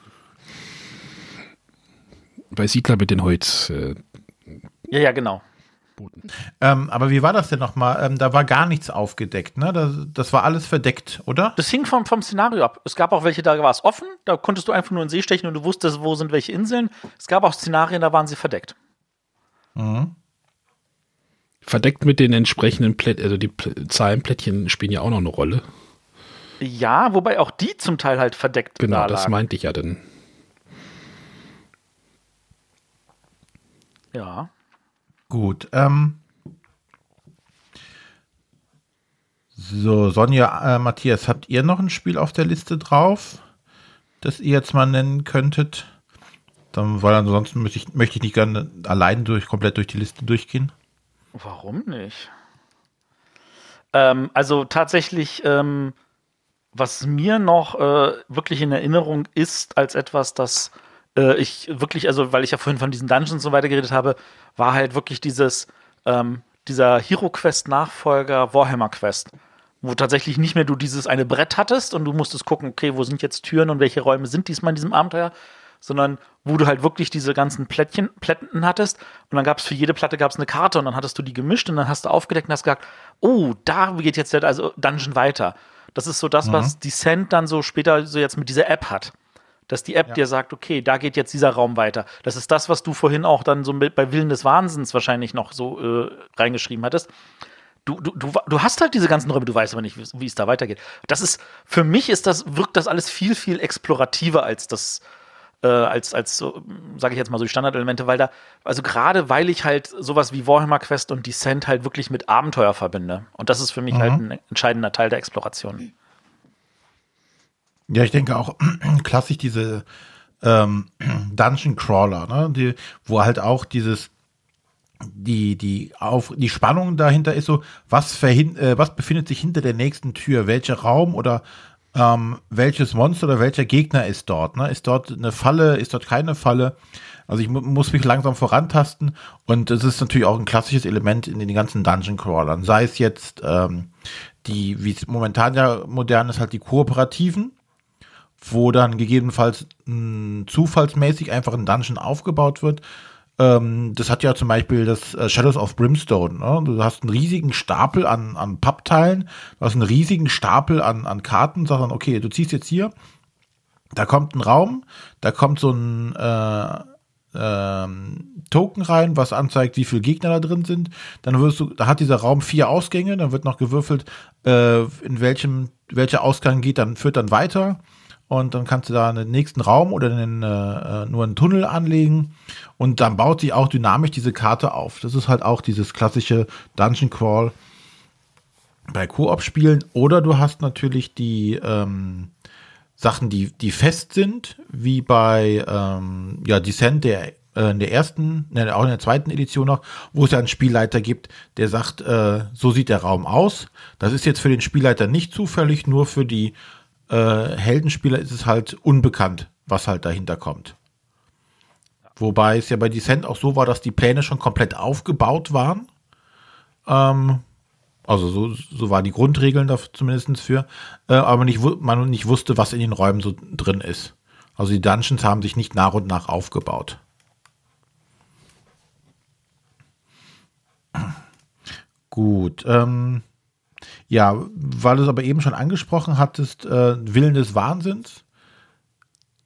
Bei Siedler mit den Holz. Äh, Ja, ja, genau. Ähm, aber wie war das denn nochmal? Ähm, da war gar nichts aufgedeckt, ne? Das, das war alles verdeckt, oder? Das hing vom, vom Szenario ab. Es gab auch welche, da war es offen, da konntest du einfach nur in den See stechen und du wusstest, wo sind welche Inseln. Es gab auch Szenarien, da waren sie verdeckt. Mhm. verdeckt mit den entsprechenden Plättchen, also die Pl Zahlenplättchen spielen ja auch noch eine Rolle. Ja, wobei auch die zum Teil halt verdeckt Genau, da das meinte ich ja dann. Ja. Gut. Ähm, so, Sonja, äh, Matthias, habt ihr noch ein Spiel auf der Liste drauf, das ihr jetzt mal nennen könntet? Dann, weil ansonsten möchte ich, möchte ich nicht gerne allein durch, komplett durch die Liste durchgehen. Warum nicht? Ähm, also tatsächlich, ähm, was mir noch äh, wirklich in Erinnerung ist, als etwas, das äh, ich wirklich, also weil ich ja vorhin von diesen Dungeons und so weiter geredet habe, war halt wirklich dieses, ähm, dieser Hero Quest Nachfolger Warhammer Quest, wo tatsächlich nicht mehr du dieses eine Brett hattest und du musstest gucken, okay, wo sind jetzt Türen und welche Räume sind diesmal in diesem Abenteuer, sondern wo du halt wirklich diese ganzen Plättchen, Plätten hattest und dann gab es für jede Platte gab es eine Karte und dann hattest du die gemischt und dann hast du aufgedeckt und hast gesagt, oh, da geht jetzt der also Dungeon weiter. Das ist so das, was Descent dann so später so jetzt mit dieser App hat. Dass die App dir sagt, okay, da geht jetzt dieser Raum weiter. Das ist das, was du vorhin auch dann so mit, bei Willen des Wahnsinns wahrscheinlich noch so äh, reingeschrieben hattest. Du, du, du, du hast halt diese ganzen Räume, du weißt aber nicht, wie es da weitergeht. Das ist, für mich ist das, wirkt das alles viel, viel explorativer als das, äh, als, als so, sage ich jetzt mal so die Standardelemente, weil da, also gerade weil ich halt sowas wie Warhammer Quest und Descent halt wirklich mit Abenteuer verbinde. Und das ist für mich halt ein entscheidender Teil der Exploration. Ja, ich denke auch klassisch diese ähm, Dungeon Crawler, ne? die, wo halt auch dieses die die auf die Spannung dahinter ist so, was verhin, äh, was befindet sich hinter der nächsten Tür, welcher Raum oder ähm, welches Monster oder welcher Gegner ist dort, ne? Ist dort eine Falle, ist dort keine Falle? Also ich mu muss mich langsam vorantasten und es ist natürlich auch ein klassisches Element in den ganzen Dungeon Crawlern, sei es jetzt ähm, die, wie es momentan ja modern ist, halt die kooperativen, wo dann gegebenenfalls mh, zufallsmäßig einfach ein Dungeon aufgebaut wird. Ähm, das hat ja zum Beispiel das äh, Shadows of Brimstone. Ne? Du hast einen riesigen Stapel an, an Pappteilen, du hast einen riesigen Stapel an, an Karten, sagst dann, okay, du ziehst jetzt hier Da kommt ein Raum, da kommt so ein äh, ähm, Token rein, was anzeigt, wie viele Gegner da drin sind. Dann wirst du, da hat dieser Raum vier Ausgänge, dann wird noch gewürfelt, äh, in welchem, welcher Ausgang geht, dann führt dann weiter. Und dann kannst du da einen nächsten Raum oder einen, äh, nur einen Tunnel anlegen. Und dann baut sich auch dynamisch diese Karte auf. Das ist halt auch dieses klassische Dungeon Crawl bei Koop-Spielen. Oder du hast natürlich die ähm, Sachen, die, die fest sind, wie bei ähm, ja, Descent, der äh, in der ersten, ne, auch in der zweiten Edition noch, wo es ja einen Spielleiter gibt, der sagt, äh, so sieht der Raum aus. Das ist jetzt für den Spielleiter nicht zufällig, nur für die äh, Heldenspieler ist es halt unbekannt, was halt dahinter kommt. Wobei es ja bei Descent auch so war, dass die Pläne schon komplett aufgebaut waren. Ähm, also so, so war die Grundregeln da zumindest für, äh, aber nicht, man nicht wusste, was in den Räumen so drin ist. Also die Dungeons haben sich nicht nach und nach aufgebaut. Gut. Ähm, ja, weil du es aber eben schon angesprochen hattest, äh, Willen des Wahnsinns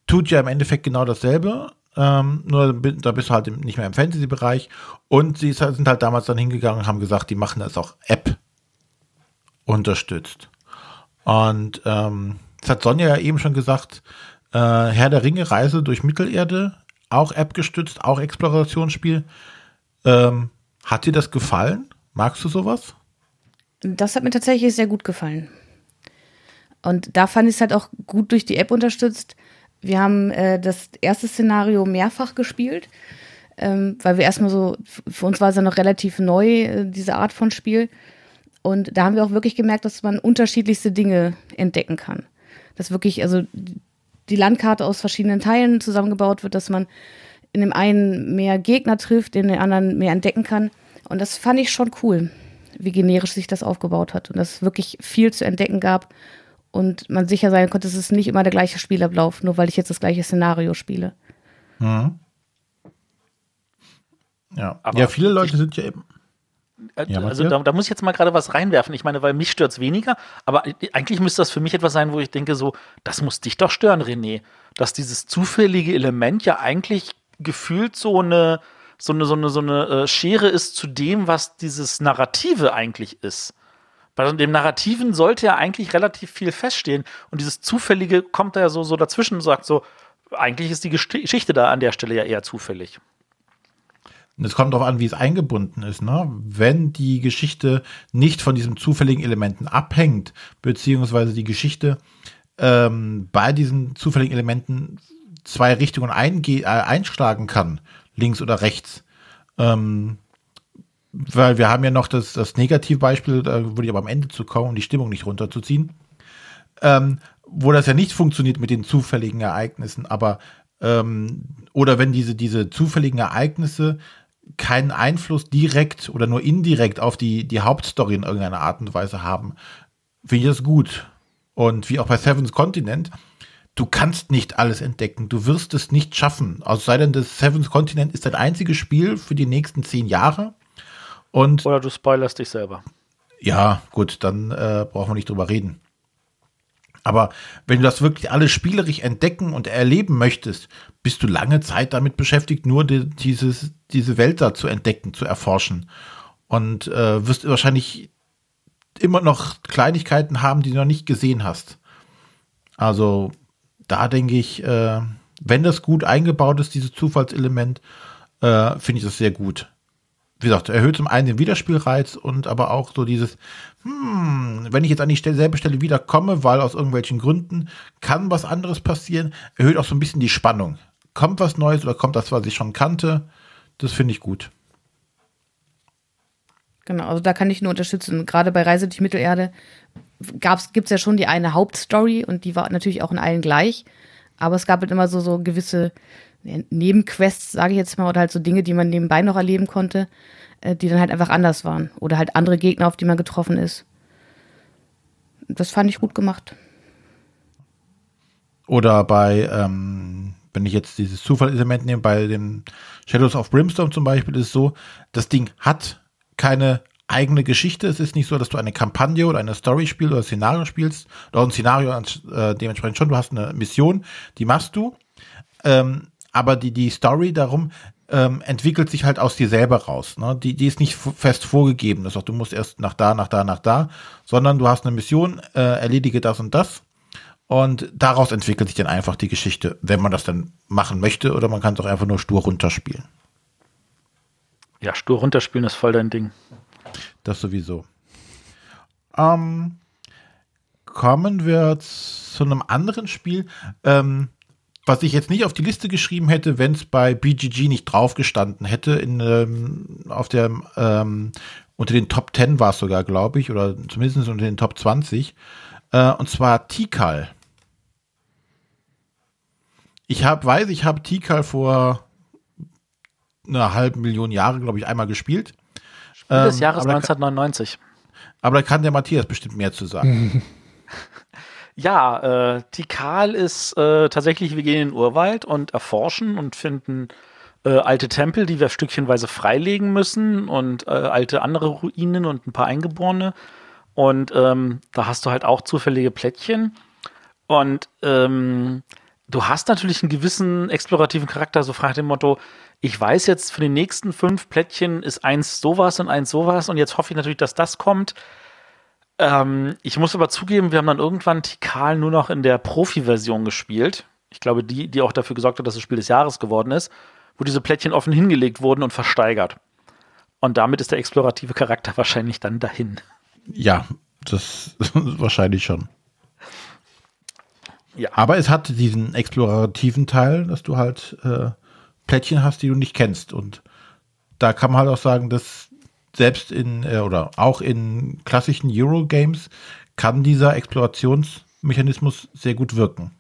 tut ja im Endeffekt genau dasselbe. Ähm, nur da bist du halt nicht mehr im Fantasy-Bereich. Und sie sind halt damals dann hingegangen und haben gesagt, die machen das auch App unterstützt. Und ähm, das hat Sonja ja eben schon gesagt, äh, Herr der Ringe, Reise durch Mittelerde, auch App gestützt, auch Explorationsspiel. Ähm, hat dir das gefallen? Magst du sowas? Das hat mir tatsächlich sehr gut gefallen. Und da fand ich es halt auch gut durch die App unterstützt. Wir haben äh, das erste Szenario mehrfach gespielt, ähm, weil wir erstmal so, für uns war es ja noch relativ neu, äh, diese Art von Spiel. Und da haben wir auch wirklich gemerkt, dass man unterschiedlichste Dinge entdecken kann. Dass wirklich, also die Landkarte aus verschiedenen Teilen zusammengebaut wird, dass man in dem einen mehr Gegner trifft, in den anderen mehr entdecken kann. Und das fand ich schon cool wie generisch sich das aufgebaut hat und dass es wirklich viel zu entdecken gab und man sicher sein konnte, es ist nicht immer der gleiche Spielablauf, nur weil ich jetzt das gleiche Szenario spiele. Mhm. Ja. Aber ja, viele Leute sind ja eben. Äh, ja, also da, da, muss ich jetzt mal gerade was reinwerfen. Ich meine, weil mich stört es weniger, aber eigentlich müsste das für mich etwas sein, wo ich denke, so, das muss dich doch stören, René. Dass dieses zufällige Element ja eigentlich gefühlt so eine, so eine, so eine, so eine äh, Schere ist zu dem, was dieses Narrative eigentlich ist. Bei dem Narrativen sollte ja eigentlich relativ viel feststehen und dieses Zufällige kommt da ja so, so dazwischen und sagt so, eigentlich ist die Geschichte da an der Stelle ja eher zufällig. Es kommt darauf an, wie es eingebunden ist. Ne? Wenn die Geschichte nicht von diesen zufälligen Elementen abhängt, beziehungsweise die Geschichte ähm, bei diesen zufälligen Elementen zwei Richtungen äh, einschlagen kann, links oder rechts. Ähm, weil wir haben ja noch das, das Negativbeispiel, da würde ich aber am Ende zu kommen, um die Stimmung nicht runterzuziehen, ähm, wo das ja nicht funktioniert mit den zufälligen Ereignissen, aber ähm, oder wenn diese, diese zufälligen Ereignisse keinen Einfluss direkt oder nur indirekt auf die, die Hauptstory in irgendeiner Art und Weise haben, finde ich das gut. Und wie auch bei Seven's Continent, du kannst nicht alles entdecken. Du wirst es nicht schaffen. Also sei denn, das Seventh Continent ist dein einziges Spiel für die nächsten zehn Jahre. Und Oder du spoilerst dich selber. Ja, gut, dann äh, brauchen wir nicht drüber reden. Aber wenn du das wirklich alles spielerisch entdecken und erleben möchtest, bist du lange Zeit damit beschäftigt, nur die, dieses, diese Welt da zu entdecken, zu erforschen. Und äh, wirst wahrscheinlich immer noch Kleinigkeiten haben, die du noch nicht gesehen hast. Also da denke ich, äh, wenn das gut eingebaut ist, dieses Zufallselement, äh, finde ich das sehr gut. Wie gesagt, erhöht zum einen den Wiederspielreiz und aber auch so dieses, hm, wenn ich jetzt an die Stelle, selbe Stelle wieder komme, weil aus irgendwelchen Gründen kann was anderes passieren, erhöht auch so ein bisschen die Spannung. Kommt was Neues oder kommt das, was ich schon kannte? Das finde ich gut. Genau, also da kann ich nur unterstützen. Gerade bei Reise durch Mittelerde gibt es ja schon die eine Hauptstory und die war natürlich auch in allen gleich. Aber es gab halt immer so, so gewisse Nebenquests, sage ich jetzt mal, oder halt so Dinge, die man nebenbei noch erleben konnte, äh, die dann halt einfach anders waren. Oder halt andere Gegner, auf die man getroffen ist. Das fand ich gut gemacht. Oder bei, ähm, wenn ich jetzt dieses Zufallelement nehme, bei den Shadows of Brimstone zum Beispiel, ist es so, das Ding hat keine eigene Geschichte. Es ist nicht so, dass du eine Kampagne oder eine Story spielst oder Szenario spielst. Oder ein Szenario äh, dementsprechend schon. Du hast eine Mission, die machst du. Ähm, aber die, die Story darum ähm, entwickelt sich halt aus dir selber raus. Ne? Die, die ist nicht fest vorgegeben. Das heißt, du musst erst nach da, nach da, nach da, sondern du hast eine Mission, äh, erledige das und das. Und daraus entwickelt sich dann einfach die Geschichte, wenn man das dann machen möchte, oder man kann es auch einfach nur stur runterspielen. Ja, stur runterspielen ist voll dein Ding. Das sowieso. Ähm, kommen wir zu einem anderen Spiel, ähm, was ich jetzt nicht auf die Liste geschrieben hätte, wenn es bei BGG nicht draufgestanden hätte. In, ähm, auf der, ähm, unter den Top 10 war es sogar, glaube ich, oder zumindest unter den Top 20. Äh, und zwar Tikal. Ich hab, weiß, ich habe Tikal vor einer halben Million Jahre, glaube ich, einmal gespielt. Spiel des ähm, Jahres 1999. aber da kann der Matthias bestimmt mehr zu sagen. ja, äh, Tikal ist äh, tatsächlich, wir gehen in den Urwald und erforschen und finden äh, alte Tempel, die wir stückchenweise freilegen müssen und äh, alte andere Ruinen und ein paar Eingeborene. Und ähm, da hast du halt auch zufällige Plättchen. Und ähm, du hast natürlich einen gewissen explorativen Charakter, so nach dem Motto, ich weiß jetzt, für die nächsten fünf Plättchen ist eins sowas und eins sowas und jetzt hoffe ich natürlich, dass das kommt. Ähm, ich muss aber zugeben, wir haben dann irgendwann Tikal nur noch in der Profi-Version gespielt. Ich glaube, die, die auch dafür gesorgt hat, dass das Spiel des Jahres geworden ist, wo diese Plättchen offen hingelegt wurden und versteigert. Und damit ist der explorative Charakter wahrscheinlich dann dahin. Ja, das wahrscheinlich schon. Ja. Aber es hat diesen explorativen Teil, dass du halt äh, Plättchen hast, die du nicht kennst. Und da kann man halt auch sagen, dass selbst in äh, oder auch in klassischen Eurogames kann dieser Explorationsmechanismus sehr gut wirken.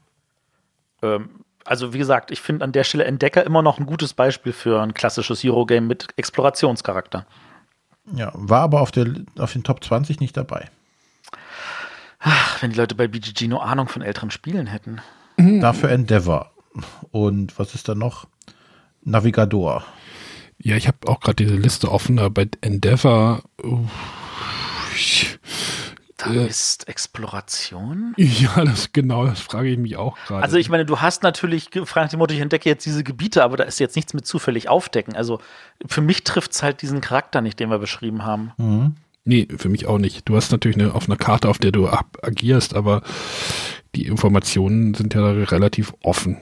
Ähm, also wie gesagt, ich finde an der Stelle Entdecker immer noch ein gutes Beispiel für ein klassisches Eurogame mit Explorationscharakter. Ja, war aber auf, der, auf den Top 20 nicht dabei. Ach, wenn die Leute bei BGG nur Ahnung von älteren Spielen hätten. Dafür Endeavor. Und was ist da noch? Navigador. Ja, ich habe auch gerade diese Liste offen, aber bei Endeavor. Uh, da äh, ist Exploration? Ja, das genau, das frage ich mich auch gerade. Also ich meine, du hast natürlich gefragt, dem Motto, ich entdecke jetzt diese Gebiete, aber da ist jetzt nichts mit zufällig aufdecken. Also für mich trifft es halt diesen Charakter nicht, den wir beschrieben haben. Mhm. Nee, für mich auch nicht. Du hast natürlich eine, auf einer Karte, auf der du agierst, aber die Informationen sind ja relativ offen.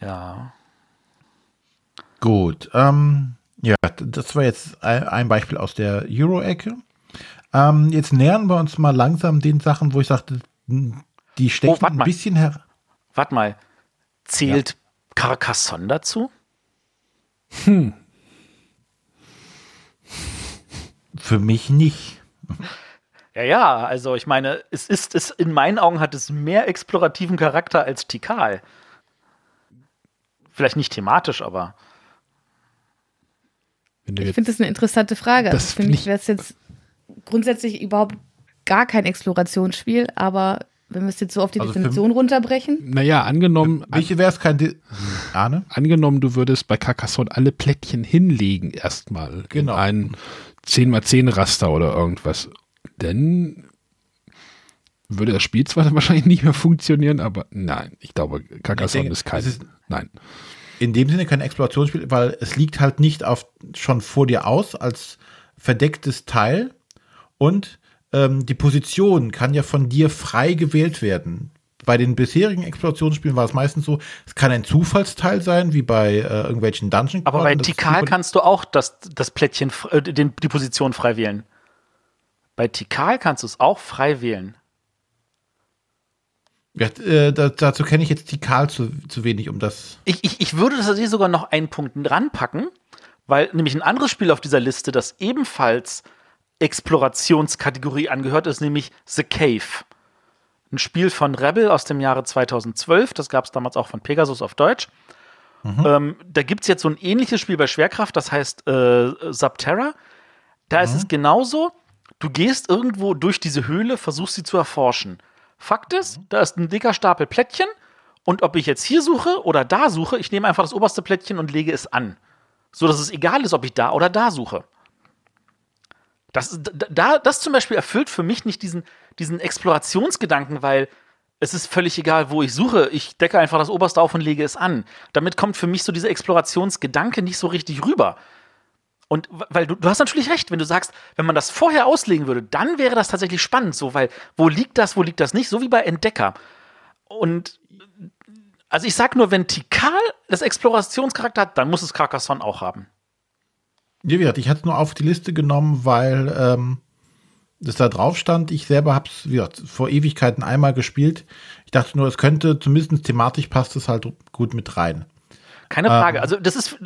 Ja. Gut. Ähm, ja, das war jetzt ein Beispiel aus der Euro-Ecke. Ähm, jetzt nähern wir uns mal langsam den Sachen, wo ich sagte, die stecken oh, ein bisschen her. Warte mal. Zählt ja. Carcassonne dazu? Hm. Für mich nicht. Ja, ja, also ich meine, es ist es in meinen Augen hat es mehr explorativen Charakter als Tikal. Vielleicht nicht thematisch, aber. Ich finde das eine interessante Frage. Also für mich wäre es jetzt grundsätzlich überhaupt gar kein Explorationsspiel, aber wenn wir es jetzt so auf die also Definition runterbrechen. Naja, angenommen. Welche wäre es kein. De Ahne? Angenommen, du würdest bei Carcassonne alle Plättchen hinlegen, erstmal. Genau. In ein 10x10 Raster oder irgendwas. Dann würde das Spiel zwar wahrscheinlich nicht mehr funktionieren, aber nein, ich glaube, Carcassonne ist kein. Ist nein. In dem Sinne kein Explorationsspiel, weil es liegt halt nicht auf, schon vor dir aus als verdecktes Teil und ähm, die Position kann ja von dir frei gewählt werden. Bei den bisherigen Explorationsspielen war es meistens so, es kann ein Zufallsteil sein, wie bei äh, irgendwelchen Dungeon. Aber bei Tikal kannst du auch das, das Plättchen, äh, den, die Position frei wählen. Bei Tikal kannst du es auch frei wählen. Ja, äh, dazu kenne ich jetzt die Karl zu, zu wenig, um das. Ich, ich, ich würde tatsächlich sogar noch einen Punkt ranpacken, weil nämlich ein anderes Spiel auf dieser Liste, das ebenfalls Explorationskategorie angehört, ist nämlich The Cave. Ein Spiel von Rebel aus dem Jahre 2012, das gab es damals auch von Pegasus auf Deutsch. Mhm. Ähm, da gibt es jetzt so ein ähnliches Spiel bei Schwerkraft, das heißt äh, Subterra. Da mhm. ist es genauso, du gehst irgendwo durch diese Höhle, versuchst sie zu erforschen. Fakt ist, da ist ein dicker Stapel Plättchen und ob ich jetzt hier suche oder da suche, ich nehme einfach das oberste Plättchen und lege es an. So dass es egal ist, ob ich da oder da suche. Das, da, das zum Beispiel erfüllt für mich nicht diesen, diesen Explorationsgedanken, weil es ist völlig egal, wo ich suche. Ich decke einfach das Oberste auf und lege es an. Damit kommt für mich so dieser Explorationsgedanke nicht so richtig rüber. Und weil du, du hast natürlich recht, wenn du sagst, wenn man das vorher auslegen würde, dann wäre das tatsächlich spannend, so, weil wo liegt das, wo liegt das nicht, so wie bei Entdecker. Und also ich sag nur, wenn Tikal das Explorationscharakter hat, dann muss es Carcassonne auch haben. Ja, wie gesagt, ich hatte es nur auf die Liste genommen, weil ähm, das da drauf stand. Ich selber habe es, wie gesagt, vor Ewigkeiten einmal gespielt. Ich dachte nur, es könnte, zumindest thematisch passt es halt gut mit rein. Keine Frage. Ähm, also das ist,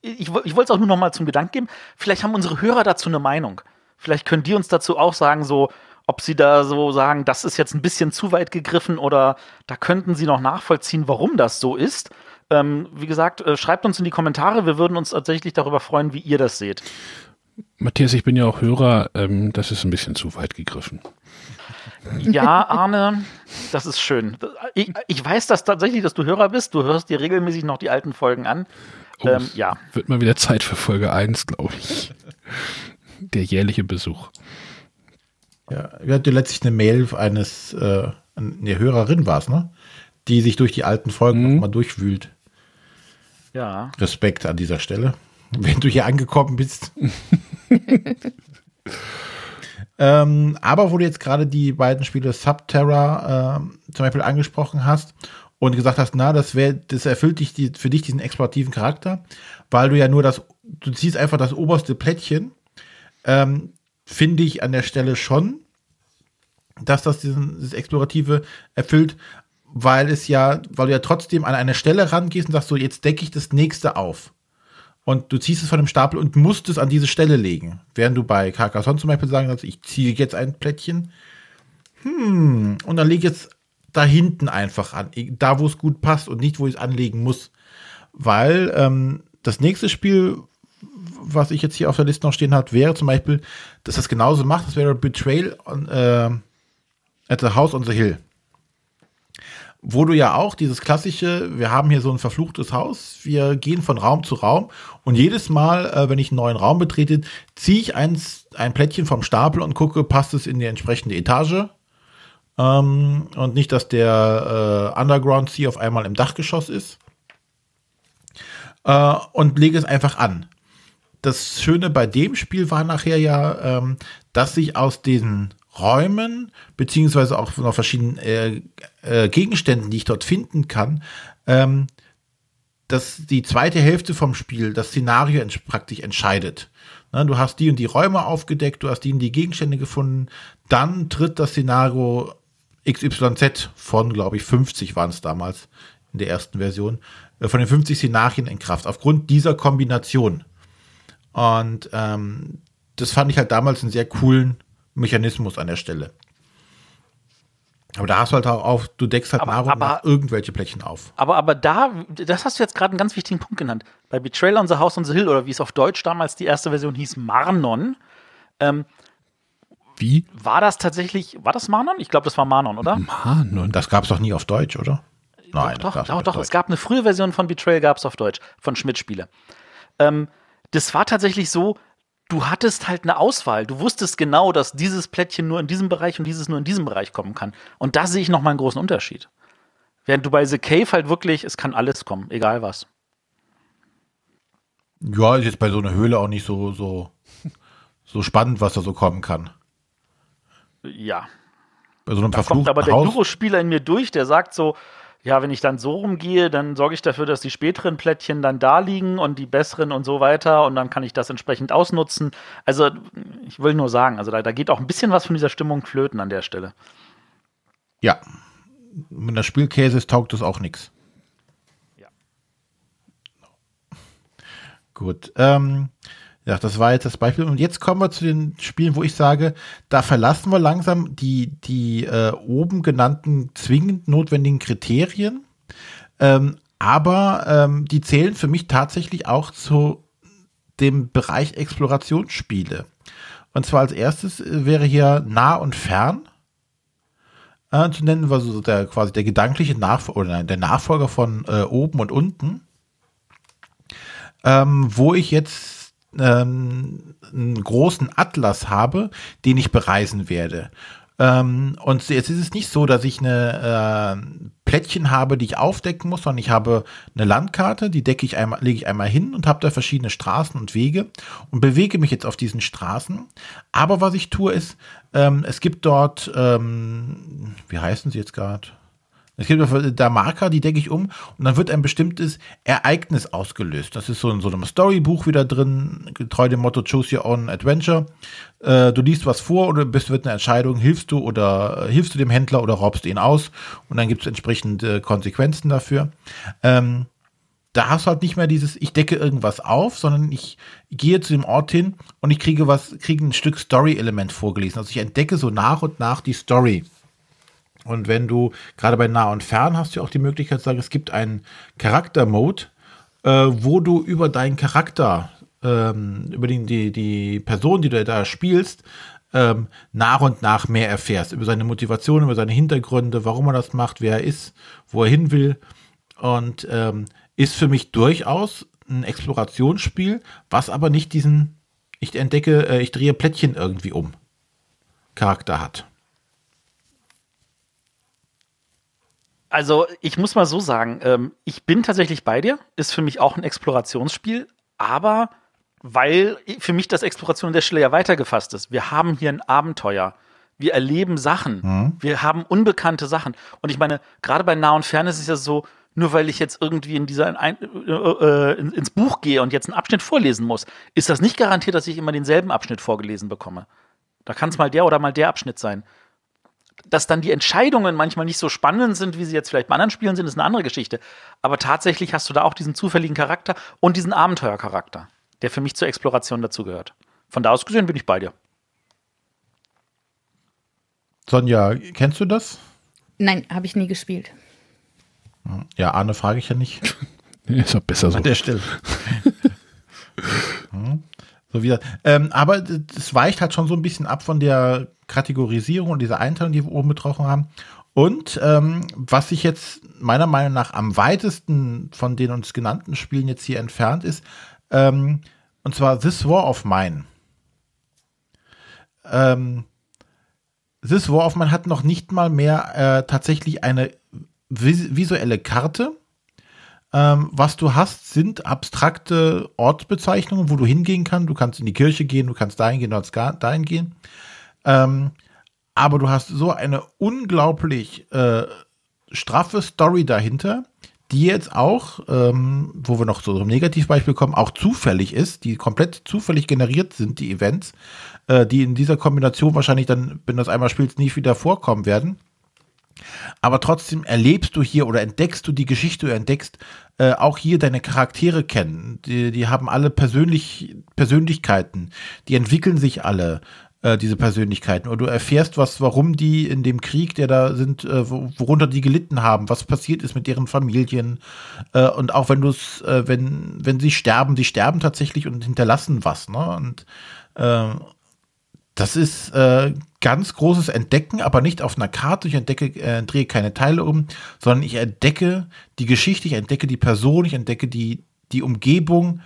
ich, ich wollte es auch nur noch mal zum Gedanken geben. Vielleicht haben unsere Hörer dazu eine Meinung. Vielleicht können die uns dazu auch sagen, so, ob sie da so sagen, das ist jetzt ein bisschen zu weit gegriffen oder da könnten sie noch nachvollziehen, warum das so ist. Ähm, wie gesagt, äh, schreibt uns in die Kommentare. Wir würden uns tatsächlich darüber freuen, wie ihr das seht. Matthias, ich bin ja auch Hörer. Ähm, das ist ein bisschen zu weit gegriffen. Ja, Arne, das ist schön. Ich, ich, weiß dass tatsächlich, dass du Hörer bist. Du hörst dir regelmäßig noch die alten Folgen an. Oh, ähm, ja. Wird mal wieder Zeit für Folge 1, glaube ich. Der jährliche Besuch. Ja, wir hatten letztlich eine Mail eines, äh, eine Hörerin war es, ne? Die sich durch die alten Folgen mhm. nochmal durchwühlt. Ja. Respekt an dieser Stelle. Wenn du hier angekommen bist. ähm, aber wo du jetzt gerade die beiden Spiele Subterra äh, zum Beispiel angesprochen hast und gesagt hast, na, das wäre, das erfüllt dich die, für dich diesen explorativen Charakter, weil du ja nur das, du ziehst einfach das oberste Plättchen, ähm, finde ich an der Stelle schon, dass das diesen, dieses Explorative erfüllt, weil es ja, weil du ja trotzdem an eine Stelle rangehst und sagst so, jetzt decke ich das nächste auf. Und du ziehst es von dem Stapel und musst es an diese Stelle legen. Während du bei Carcassonne zum Beispiel sagen kannst, ich ziehe jetzt ein Plättchen. Hm, und dann lege ich jetzt da hinten einfach an. Da, wo es gut passt und nicht, wo ich es anlegen muss. Weil ähm, das nächste Spiel, was ich jetzt hier auf der Liste noch stehen habe, wäre zum Beispiel, dass das genauso macht. Das wäre Betrayal on, äh, at the House on the Hill wo du ja auch dieses klassische, wir haben hier so ein verfluchtes Haus, wir gehen von Raum zu Raum und jedes Mal, äh, wenn ich einen neuen Raum betrete, ziehe ich eins, ein Plättchen vom Stapel und gucke, passt es in die entsprechende Etage. Ähm, und nicht, dass der äh, Underground Sea auf einmal im Dachgeschoss ist. Äh, und lege es einfach an. Das Schöne bei dem Spiel war nachher ja, ähm, dass sich aus diesen Räumen, beziehungsweise auch noch verschiedenen äh, äh, Gegenständen, die ich dort finden kann, ähm, dass die zweite Hälfte vom Spiel das Szenario ents praktisch entscheidet. Na, du hast die und die Räume aufgedeckt, du hast die und die Gegenstände gefunden, dann tritt das Szenario XYZ von, glaube ich, 50 waren es damals in der ersten Version, äh, von den 50 Szenarien in Kraft, aufgrund dieser Kombination. Und ähm, das fand ich halt damals einen sehr coolen Mechanismus an der Stelle. Aber da hast du halt auch auf, du deckst halt aber, nach und aber, nach irgendwelche Plättchen auf. Aber, aber da, das hast du jetzt gerade einen ganz wichtigen Punkt genannt. Bei Betrayal on the House on the Hill oder wie es auf Deutsch damals die erste Version hieß, Marnon. Ähm, wie? War das tatsächlich, war das Marnon? Ich glaube, das war Marnon, oder? Marnon, das gab es doch nie auf Deutsch, oder? Nein, doch, doch, doch, doch. es gab eine frühe Version von Betrayal, gab es auf Deutsch, von Schmidt-Spiele. Ähm, das war tatsächlich so, du hattest halt eine Auswahl. Du wusstest genau, dass dieses Plättchen nur in diesem Bereich und dieses nur in diesem Bereich kommen kann. Und da sehe ich noch mal einen großen Unterschied. Während du bei The Cave halt wirklich, es kann alles kommen, egal was. Ja, ist jetzt bei so einer Höhle auch nicht so, so, so spannend, was da so kommen kann. Ja. Bei so einem da kommt aber der Gyrospieler in mir durch, der sagt so, ja, wenn ich dann so rumgehe, dann sorge ich dafür, dass die späteren Plättchen dann da liegen und die besseren und so weiter und dann kann ich das entsprechend ausnutzen. Also ich will nur sagen, also da, da geht auch ein bisschen was von dieser Stimmung flöten an der Stelle. Ja, wenn das Spielkäse ist, taugt es auch nichts. Ja. Gut. Ähm, ja, das war jetzt das Beispiel. Und jetzt kommen wir zu den Spielen, wo ich sage, da verlassen wir langsam die, die äh, oben genannten zwingend notwendigen Kriterien. Ähm, aber ähm, die zählen für mich tatsächlich auch zu dem Bereich Explorationsspiele. Und zwar als erstes äh, wäre hier nah und fern äh, zu nennen, war so der quasi der gedankliche Nachfolger der Nachfolger von äh, oben und unten. ähm, wo ich jetzt ähm, einen großen Atlas habe, den ich bereisen werde. Ähm, und jetzt ist es nicht so, dass ich eine äh, Plättchen habe, die ich aufdecken muss, sondern ich habe eine Landkarte, die decke ich einmal, lege ich einmal hin und habe da verschiedene Straßen und Wege und bewege mich jetzt auf diesen Straßen. Aber was ich tue ist, ähm, es gibt dort, ähm, wie heißen sie jetzt gerade? Es gibt da Marker, die decke ich um und dann wird ein bestimmtes Ereignis ausgelöst. Das ist so in so einem Storybuch wieder drin, getreu dem Motto Choose Your Own Adventure. Äh, du liest was vor oder bist wird eine Entscheidung, hilfst du oder äh, hilfst du dem Händler oder raubst ihn aus und dann gibt es entsprechende Konsequenzen dafür. Ähm, da hast du halt nicht mehr dieses, ich decke irgendwas auf, sondern ich gehe zu dem Ort hin und ich kriege was, kriege ein Stück Story-Element vorgelesen. Also ich entdecke so nach und nach die Story. Und wenn du gerade bei nah und fern hast du auch die Möglichkeit zu sagen, es gibt einen Charakter-Mode, äh, wo du über deinen Charakter, ähm, über die, die, die Person, die du da spielst, ähm, nach und nach mehr erfährst. Über seine Motivation, über seine Hintergründe, warum er das macht, wer er ist, wo er hin will. Und ähm, ist für mich durchaus ein Explorationsspiel, was aber nicht diesen, ich entdecke, äh, ich drehe Plättchen irgendwie um, Charakter hat. Also ich muss mal so sagen, ähm, ich bin tatsächlich bei dir, ist für mich auch ein Explorationsspiel, aber weil für mich das Exploration an der Stelle ja weitergefasst ist. Wir haben hier ein Abenteuer. Wir erleben Sachen. Mhm. Wir haben unbekannte Sachen. Und ich meine, gerade bei Nah und Fern ist es ja so, nur weil ich jetzt irgendwie in dieser ein, äh, äh, ins Buch gehe und jetzt einen Abschnitt vorlesen muss, ist das nicht garantiert, dass ich immer denselben Abschnitt vorgelesen bekomme. Da kann es mal der oder mal der Abschnitt sein dass dann die Entscheidungen manchmal nicht so spannend sind, wie sie jetzt vielleicht bei anderen Spielen sind, ist eine andere Geschichte. Aber tatsächlich hast du da auch diesen zufälligen Charakter und diesen Abenteuercharakter, der für mich zur Exploration dazugehört. Von da aus gesehen bin ich bei dir. Sonja, kennst du das? Nein, habe ich nie gespielt. Ja, Arne frage ich ja nicht. ist doch besser so. An der Stelle. So wieder. Ähm, aber es weicht halt schon so ein bisschen ab von der Kategorisierung und dieser Einteilung, die wir oben betroffen haben. Und ähm, was sich jetzt meiner Meinung nach am weitesten von den uns genannten Spielen jetzt hier entfernt ist, ähm, und zwar This War of Mine. Ähm, This War of Mine hat noch nicht mal mehr äh, tatsächlich eine vis visuelle Karte, ähm, was du hast, sind abstrakte Ortsbezeichnungen, wo du hingehen kannst. Du kannst in die Kirche gehen, du kannst dahin gehen, du kannst dahin gehen. Ähm, aber du hast so eine unglaublich äh, straffe Story dahinter, die jetzt auch, ähm, wo wir noch so zum Negativbeispiel kommen, auch zufällig ist, die komplett zufällig generiert sind, die Events, äh, die in dieser Kombination wahrscheinlich dann, wenn du das einmal spielst, nie wieder vorkommen werden. Aber trotzdem erlebst du hier oder entdeckst du die Geschichte, du entdeckst äh, auch hier deine Charaktere kennen. Die, die haben alle persönlich, Persönlichkeiten, die entwickeln sich alle äh, diese Persönlichkeiten. Und du erfährst was, warum die in dem Krieg, der da sind, äh, worunter die gelitten haben, was passiert ist mit deren Familien. Äh, und auch wenn du es, äh, wenn, wenn sie sterben, die sterben tatsächlich und hinterlassen was, ne? Und äh, das ist ganz großes Entdecken, aber nicht auf einer Karte. Ich entdecke, äh, drehe keine Teile um, sondern ich entdecke die Geschichte, ich entdecke die Person, ich entdecke die, die Umgebung,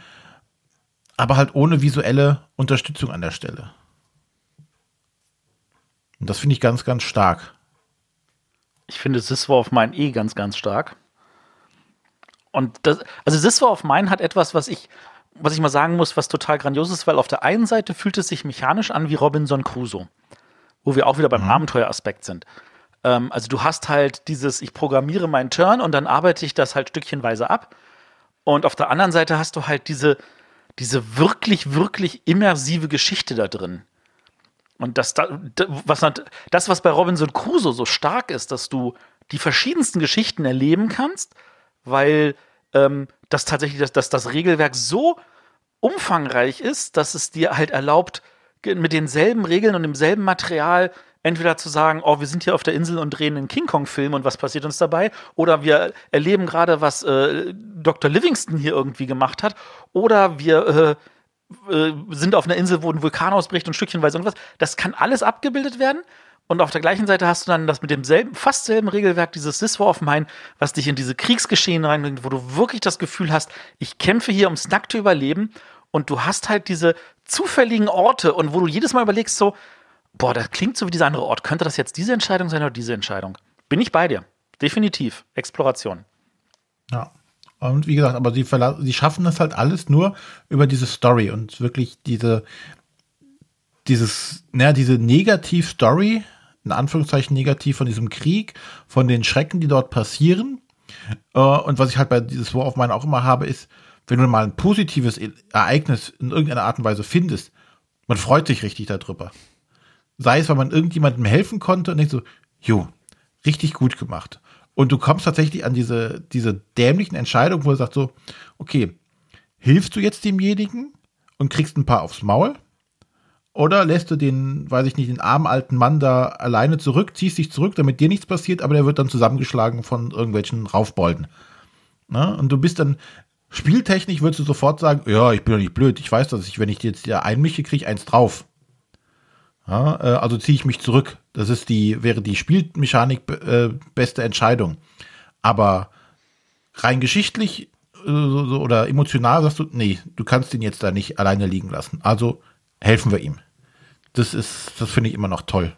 aber halt ohne visuelle Unterstützung an der Stelle. Und das finde ich ganz, ganz stark. Ich finde This War of Mine eh ganz, ganz stark. Und das, also This War of Mine hat etwas, was ich was ich mal sagen muss, was total grandios ist, weil auf der einen Seite fühlt es sich mechanisch an wie Robinson Crusoe, wo wir auch wieder beim mhm. Abenteueraspekt sind. Ähm, also du hast halt dieses, ich programmiere meinen Turn und dann arbeite ich das halt stückchenweise ab. Und auf der anderen Seite hast du halt diese, diese wirklich, wirklich immersive Geschichte da drin. Und das, was, das, was bei Robinson Crusoe so stark ist, dass du die verschiedensten Geschichten erleben kannst, weil ähm, dass tatsächlich das, dass das Regelwerk so umfangreich ist, dass es dir halt erlaubt, mit denselben Regeln und demselben Material entweder zu sagen, oh, wir sind hier auf der Insel und drehen einen King Kong-Film und was passiert uns dabei? Oder wir erleben gerade, was äh, Dr. Livingston hier irgendwie gemacht hat. Oder wir äh, äh, sind auf einer Insel, wo ein Vulkan ausbricht und stückchenweise irgendwas. Das kann alles abgebildet werden. Und auf der gleichen Seite hast du dann das mit demselben, fast selben Regelwerk, dieses This War of Mine, was dich in diese Kriegsgeschehen reinbringt, wo du wirklich das Gefühl hast, ich kämpfe hier ums nackte Überleben und du hast halt diese zufälligen Orte und wo du jedes Mal überlegst so, boah, das klingt so wie dieser andere Ort. Könnte das jetzt diese Entscheidung sein oder diese Entscheidung? Bin ich bei dir. Definitiv. Exploration. Ja. Und wie gesagt, aber sie, sie schaffen das halt alles nur über diese Story und wirklich diese, dieses, naja, diese Negativ-Story, in Anführungszeichen negativ von diesem Krieg, von den Schrecken, die dort passieren. Äh, und was ich halt bei dieses War of Mine auch immer habe, ist, wenn du mal ein positives e-, Ereignis in irgendeiner Art und Weise findest, man freut sich richtig darüber. Sei es, weil man irgendjemandem helfen konnte und denkt so, jo, richtig gut gemacht. Und du kommst tatsächlich an diese, diese dämlichen Entscheidungen, wo du sagst so, okay, hilfst du jetzt demjenigen und kriegst ein paar aufs Maul? Oder lässt du den, weiß ich nicht, den armen alten Mann da alleine zurück, ziehst dich zurück, damit dir nichts passiert, aber der wird dann zusammengeschlagen von irgendwelchen Raufbolden. Ne? Und du bist dann, spieltechnisch würdest du sofort sagen, ja, ich bin doch nicht blöd, ich weiß, dass ich, wenn ich jetzt hier einmische, kriege eins drauf. Ja, äh, also ziehe ich mich zurück. Das ist die, wäre die Spielmechanik äh, beste Entscheidung. Aber rein geschichtlich äh, oder emotional sagst du, nee, du kannst ihn jetzt da nicht alleine liegen lassen. Also helfen wir ihm. Das ist, das finde ich immer noch toll.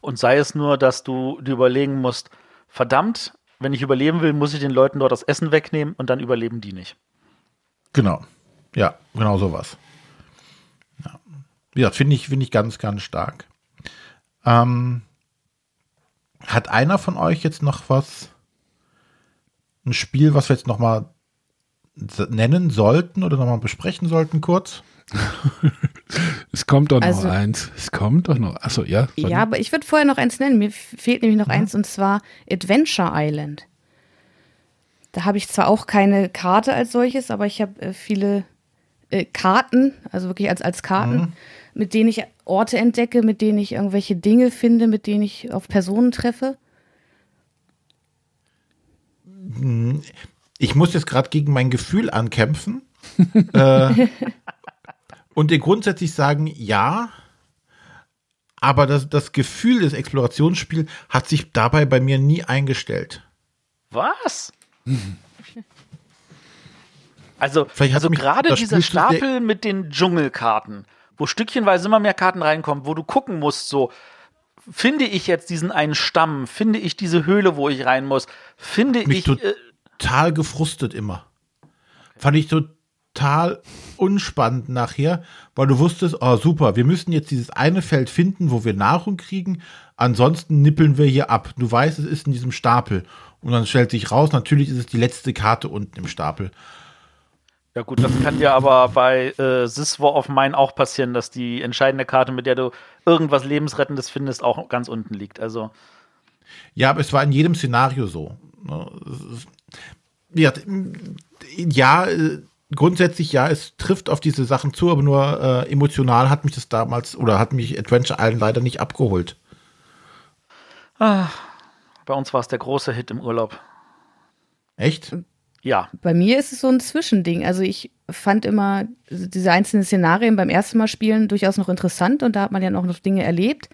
Und sei es nur, dass du dir überlegen musst, verdammt, wenn ich überleben will, muss ich den Leuten dort das Essen wegnehmen und dann überleben die nicht. Genau. Ja, genau sowas. Ja. Wie finde ich, finde ich ganz, ganz stark. Ähm, hat einer von euch jetzt noch was, ein Spiel, was wir jetzt noch mal nennen sollten oder noch mal besprechen sollten, kurz? es kommt doch noch also, eins. Es kommt doch noch. Achso, ja. Ja, aber ich würde vorher noch eins nennen. Mir fehlt nämlich noch mhm. eins und zwar Adventure Island. Da habe ich zwar auch keine Karte als solches, aber ich habe äh, viele äh, Karten, also wirklich als, als Karten, mhm. mit denen ich Orte entdecke, mit denen ich irgendwelche Dinge finde, mit denen ich auf Personen treffe. Ich muss jetzt gerade gegen mein Gefühl ankämpfen. äh, und dir grundsätzlich sagen, ja, aber das, das Gefühl des Explorationsspiels hat sich dabei bei mir nie eingestellt. Was? Also, also gerade dieser Stapel mit den Dschungelkarten, wo stückchenweise immer mehr Karten reinkommen, wo du gucken musst, so, finde ich jetzt diesen einen Stamm, finde ich diese Höhle, wo ich rein muss, finde Mich ich. Äh, total gefrustet immer. Fand ich total total unspannend nachher, weil du wusstest, oh super, wir müssen jetzt dieses eine Feld finden, wo wir Nahrung kriegen, ansonsten nippeln wir hier ab. Du weißt, es ist in diesem Stapel. Und dann stellt sich raus, natürlich ist es die letzte Karte unten im Stapel. Ja gut, das kann ja aber bei äh, This War of Mine auch passieren, dass die entscheidende Karte, mit der du irgendwas Lebensrettendes findest, auch ganz unten liegt. Also ja, aber es war in jedem Szenario so. Ne? Ja, ja äh, grundsätzlich ja, es trifft auf diese Sachen zu, aber nur äh, emotional hat mich das damals oder hat mich Adventure Island leider nicht abgeholt. Ah, bei uns war es der große Hit im Urlaub. Echt? Ja. Bei mir ist es so ein Zwischending. Also ich fand immer diese einzelnen Szenarien beim ersten Mal spielen durchaus noch interessant und da hat man ja auch noch Dinge erlebt.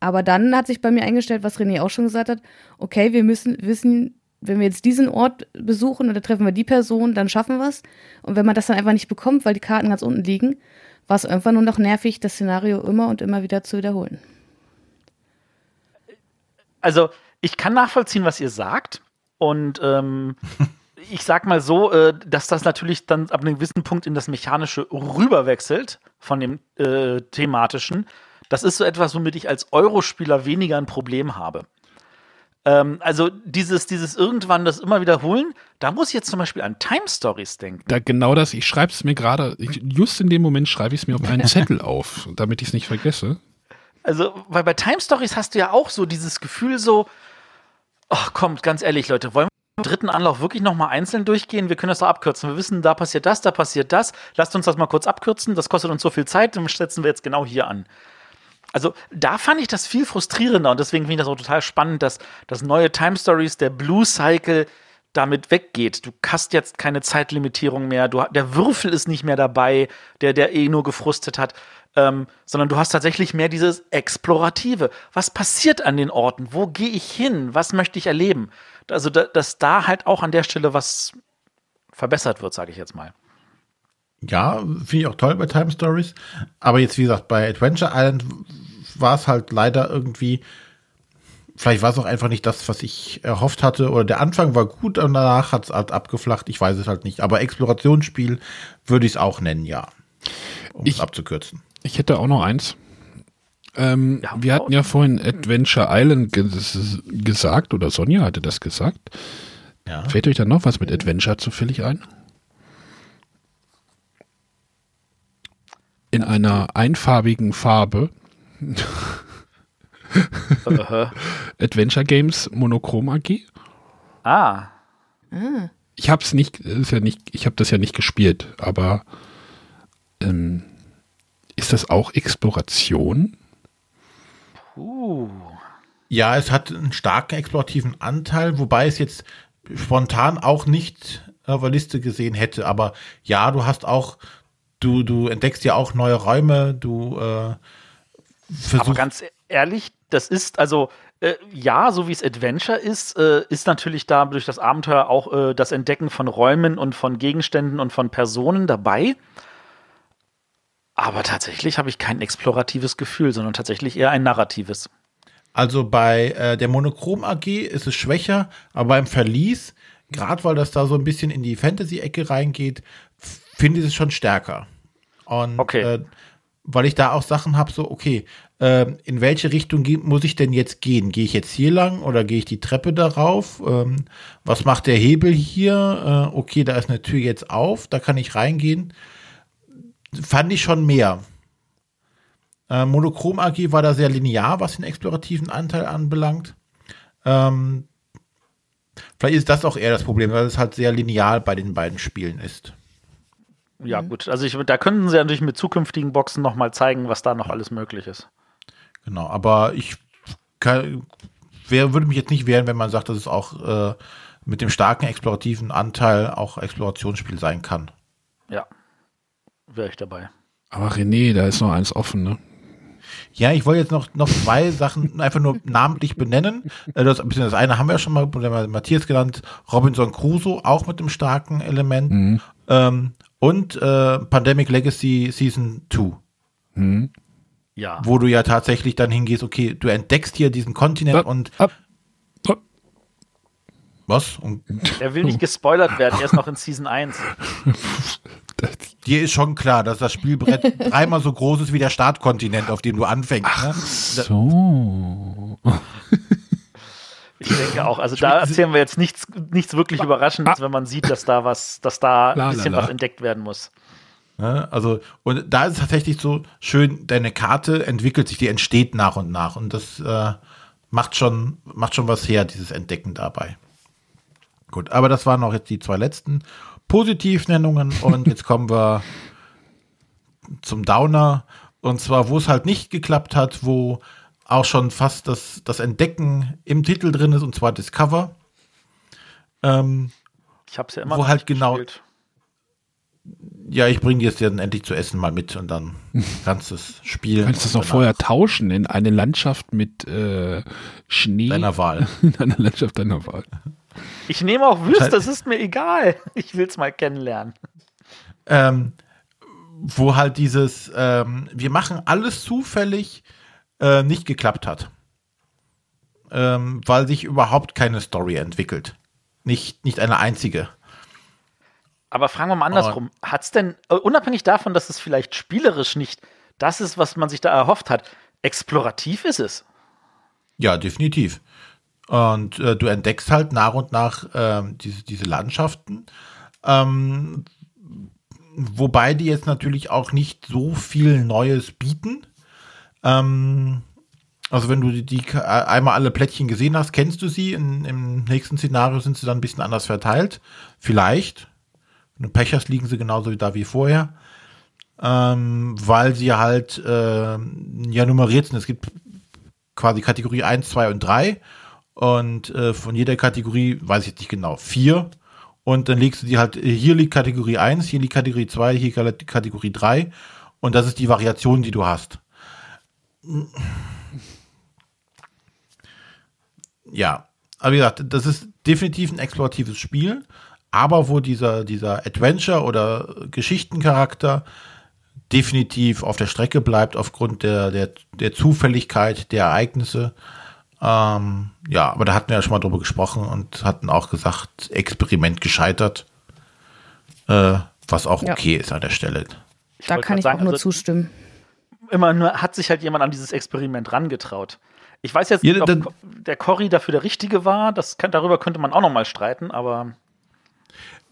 Aber dann hat sich bei mir eingestellt, was René auch schon gesagt hat, okay, wir müssen wissen, wenn wir jetzt diesen Ort besuchen oder treffen wir die Person, dann schaffen wir es. Und wenn man das dann einfach nicht bekommt, weil die Karten ganz unten liegen, war es irgendwann nur noch nervig, das Szenario immer und immer wieder zu wiederholen. Also, ich kann nachvollziehen, was ihr sagt. Und ähm, ich sag mal so, äh, dass das natürlich dann ab einem gewissen Punkt in das Mechanische rüberwechselt von dem äh, thematischen. Das ist so etwas, womit ich als Eurospieler weniger ein Problem habe. Ähm, also dieses, dieses irgendwann das immer wiederholen, da muss ich jetzt zum Beispiel an Time Stories denken. Da, genau das, ich schreibe es mir gerade, just in dem Moment schreibe ich es mir auf einen Zettel auf, damit ich es nicht vergesse. Also, weil bei Time Stories hast du ja auch so dieses Gefühl so, ach kommt, ganz ehrlich, Leute, wollen wir im dritten Anlauf wirklich nochmal einzeln durchgehen? Wir können das doch abkürzen. Wir wissen, da passiert das, da passiert das. Lasst uns das mal kurz abkürzen. Das kostet uns so viel Zeit, dann setzen wir jetzt genau hier an. Also da fand ich das viel frustrierender und deswegen finde ich das auch total spannend, dass das neue Time Stories, der Blue Cycle, damit weggeht. Du hast jetzt keine Zeitlimitierung mehr, du, der Würfel ist nicht mehr dabei, der, der eh nur gefrustet hat, ähm, sondern du hast tatsächlich mehr dieses Explorative. Was passiert an den Orten? Wo gehe ich hin? Was möchte ich erleben? Also, da, dass da halt auch an der Stelle was verbessert wird, sage ich jetzt mal. Ja, finde ich auch toll bei Time Stories. Aber jetzt, wie gesagt, bei Adventure Island war es halt leider irgendwie, vielleicht war es auch einfach nicht das, was ich erhofft hatte. Oder der Anfang war gut und danach hat es halt abgeflacht. Ich weiß es halt nicht. Aber Explorationsspiel würde ich es auch nennen, ja. Um es abzukürzen. Ich hätte auch noch eins. Ähm, ja, wir hatten ja vorhin Adventure Island ges gesagt, oder Sonja hatte das gesagt. Ja. Fällt euch da noch was mit Adventure zufällig ein? In einer einfarbigen Farbe. Adventure Games Monochrom AG. Ah. Ich habe es nicht, ist ja nicht, ich habe das ja nicht gespielt, aber ähm, ist das auch Exploration? Uh. Ja, es hat einen starken explorativen Anteil, wobei es jetzt spontan auch nicht auf der Liste gesehen hätte. Aber ja, du hast auch, du, du entdeckst ja auch neue Räume, du äh, versuchst. Aber ganz ehrlich, das ist also. Äh, ja, so wie es Adventure ist, äh, ist natürlich da durch das Abenteuer auch äh, das Entdecken von Räumen und von Gegenständen und von Personen dabei. Aber tatsächlich habe ich kein exploratives Gefühl, sondern tatsächlich eher ein narratives. Also bei äh, der Monochrom AG ist es schwächer, aber beim Verlies, gerade weil das da so ein bisschen in die Fantasy-Ecke reingeht, finde ich es schon stärker. Und okay. Weil ich da auch Sachen habe, so, okay, äh, in welche Richtung muss ich denn jetzt gehen? Gehe ich jetzt hier lang oder gehe ich die Treppe darauf? Ähm, was macht der Hebel hier? Äh, okay, da ist eine Tür jetzt auf, da kann ich reingehen fand ich schon mehr. Äh, Monochrom AG war da sehr linear, was den explorativen Anteil anbelangt. Ähm, vielleicht ist das auch eher das Problem, weil es halt sehr lineal bei den beiden Spielen ist. Ja, mhm. gut. Also ich, da könnten sie natürlich mit zukünftigen Boxen nochmal zeigen, was da noch alles möglich ist. Genau, aber ich kann, wer, würde mich jetzt nicht wehren, wenn man sagt, dass es auch äh, mit dem starken explorativen Anteil auch Explorationsspiel sein kann. Ja wäre ich dabei. Aber René, da ist noch eins offen, ne? Ja, ich wollte jetzt noch, noch zwei Sachen einfach nur namentlich benennen. Äh, das, das eine haben wir ja schon mal, Matthias genannt, Robinson Crusoe, auch mit einem starken Element. Mhm. Ähm, und äh, Pandemic Legacy Season 2. Mhm. Ja. Wo du ja tatsächlich dann hingehst, okay, du entdeckst hier diesen Kontinent ab, und. Ab, ab. Was? Und er will nicht gespoilert werden, er ist noch in Season 1. Dir ist schon klar, dass das Spielbrett dreimal so groß ist wie der Startkontinent, auf dem du anfängst. Ach ne? so. Ich denke auch. Also da erzählen wir jetzt nichts, nichts wirklich Überraschendes, wenn man sieht, dass da was, dass da ein bisschen was entdeckt werden muss. Ja, also, und da ist es tatsächlich so schön, deine Karte entwickelt sich, die entsteht nach und nach. Und das äh, macht, schon, macht schon was her, dieses Entdecken dabei. Gut, aber das waren auch jetzt die zwei letzten. Positivnennungen und jetzt kommen wir zum Downer. Und zwar, wo es halt nicht geklappt hat, wo auch schon fast das, das Entdecken im Titel drin ist, und zwar Discover. Ähm, ich habe es ja immer wo halt genau. Ja, ich bringe dir es dann endlich zu essen mal mit und dann kannst du es spielen. Kannst du es noch vorher tauschen in eine Landschaft mit äh, Schnee? Deiner Wahl. in einer Landschaft deiner Wahl. Ich nehme auch Wüste, das ist mir egal. Ich will es mal kennenlernen. Ähm, wo halt dieses, ähm, wir machen alles zufällig, äh, nicht geklappt hat. Ähm, weil sich überhaupt keine Story entwickelt. Nicht, nicht eine einzige. Aber fragen wir mal andersrum. Hat es denn, äh, unabhängig davon, dass es vielleicht spielerisch nicht das ist, was man sich da erhofft hat, explorativ ist es? Ja, definitiv. Und äh, du entdeckst halt nach und nach äh, diese, diese Landschaften. Ähm, wobei die jetzt natürlich auch nicht so viel Neues bieten. Ähm, also wenn du die, die, einmal alle Plättchen gesehen hast, kennst du sie. In, Im nächsten Szenario sind sie dann ein bisschen anders verteilt. Vielleicht. Wenn du Pech hast, liegen sie genauso wie da wie vorher. Ähm, weil sie halt äh, ja nummeriert sind. Es gibt quasi Kategorie 1, 2 und 3 und äh, von jeder Kategorie, weiß ich jetzt nicht genau, vier. Und dann legst du die halt, hier liegt Kategorie 1, hier liegt Kategorie 2, hier Kategorie 3. Und das ist die Variation, die du hast. Ja, aber wie gesagt, das ist definitiv ein exploratives Spiel, aber wo dieser, dieser Adventure- oder Geschichtencharakter definitiv auf der Strecke bleibt aufgrund der, der, der Zufälligkeit der Ereignisse. Ähm, ja, aber da hatten wir ja schon mal drüber gesprochen und hatten auch gesagt, Experiment gescheitert, äh, was auch Ja. okay ist an der Stelle. Da kann ich sagen, auch nur also zustimmen. Immer nur hat sich halt jemand an dieses Experiment rangetraut. Ich weiß jetzt Ja, nicht, ob dann- Ko- der Cory dafür der Richtige war. Das kann, darüber könnte man auch noch mal streiten, aber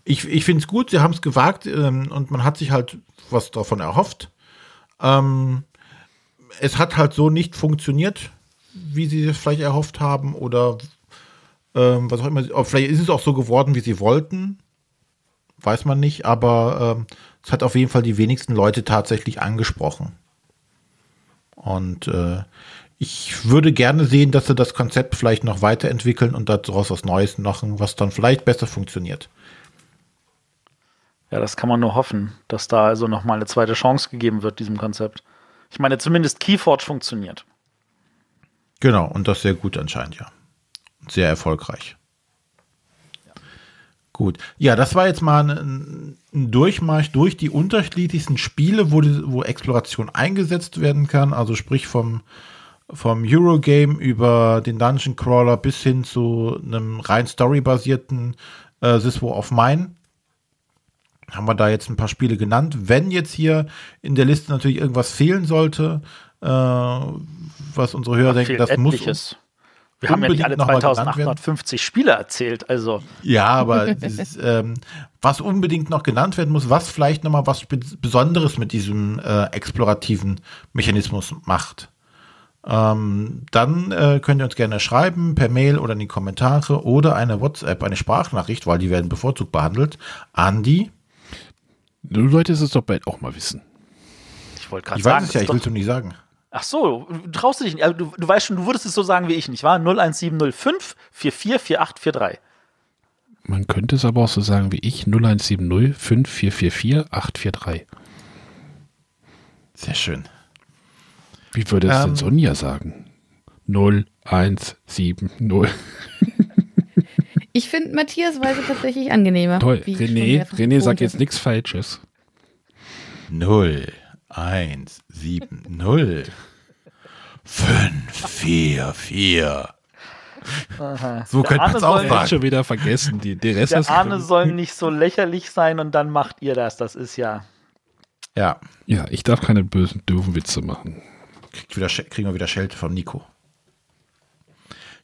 Ich, ich finde es gut, sie haben es gewagt ähm, und man hat sich halt was davon erhofft. Ähm, es hat halt so nicht funktioniert, wie sie es vielleicht erhofft haben oder ähm, was auch immer. Ob Vielleicht ist es auch so geworden, wie sie wollten. Weiß man nicht, aber ähm, es hat auf jeden Fall die wenigsten Leute tatsächlich angesprochen. Und äh, ich würde gerne sehen, dass sie das Konzept vielleicht noch weiterentwickeln und daraus was Neues machen, was dann vielleicht besser funktioniert. ja, das kann man nur hoffen, dass da also noch mal eine zweite Chance gegeben wird, diesem Konzept. Ich meine, zumindest Keyforge funktioniert. Genau, und das sehr gut anscheinend, ja. Sehr erfolgreich. Gut. Ja, das war jetzt mal ein, ein Durchmarsch durch die unterschiedlichsten Spiele, wo, die, wo Exploration eingesetzt werden kann. Also sprich vom, vom Eurogame über den Dungeon Crawler bis hin zu einem rein storybasierten äh, This War of Mine. Haben wir da jetzt ein paar Spiele genannt. Wenn jetzt hier in der Liste natürlich irgendwas fehlen sollte, äh, was unsere Hörer denken, das muss. Wir haben ja nicht alle unbedingt noch mal genannt werden. 2850 Spiele erzählt, also Ja, aber dieses, ähm, was unbedingt noch genannt werden muss, was vielleicht nochmal was Besonderes mit diesem äh, explorativen Mechanismus macht. Ähm, dann äh, könnt ihr uns gerne schreiben, per Mail oder in die Kommentare oder eine WhatsApp, eine Sprachnachricht, weil die werden bevorzugt behandelt, an die, Du solltest es doch bald auch mal wissen. ich wollte gerade ich sagen, weiß es ja, ich will es nur nicht sagen. Ach so, du traust du dich nicht, also du, du weißt schon, du würdest es so sagen wie ich, nicht wahr? 01705 444843. Man könnte es aber auch so sagen wie ich, 0170 5444 843. Sehr schön. Wie würde es Ähm. denn Sonja sagen? 0170. Ich finde Matthias Weise tatsächlich angenehmer. Toll. René, René sagt jetzt nichts Falsches. 0, 1, 7, 0, 5, 4, 4. So könnte man es auch sagen. schon wieder vergessen. Die, der Rest Der Arne soll nicht so lächerlich sein und dann macht ihr das. Das ist ja. Ja, Ja, ich darf keine bösen, doofen Witze machen. kriegt wieder, kriegen wir wieder Schelte von Nico.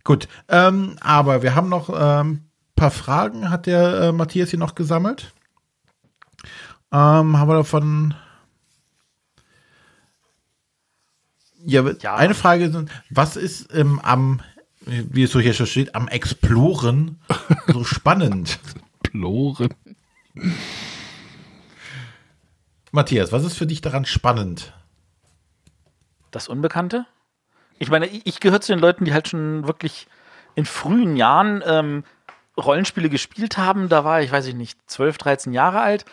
Gut, ähm, aber wir haben noch ein ähm, paar Fragen, hat der äh, Matthias hier noch gesammelt. Ähm, haben wir davon. Ja, Ja. eine Frage ist, was ist ähm, am, wie es so hier schon steht, am Exploren so spannend? Ploren. Matthias, was ist für dich daran spannend? Das Unbekannte? Ich meine, ich, ich gehöre zu den Leuten, die halt schon wirklich in frühen Jahren ähm, Rollenspiele gespielt haben. Da war ich, weiß ich nicht, 12, 13 Jahre alt.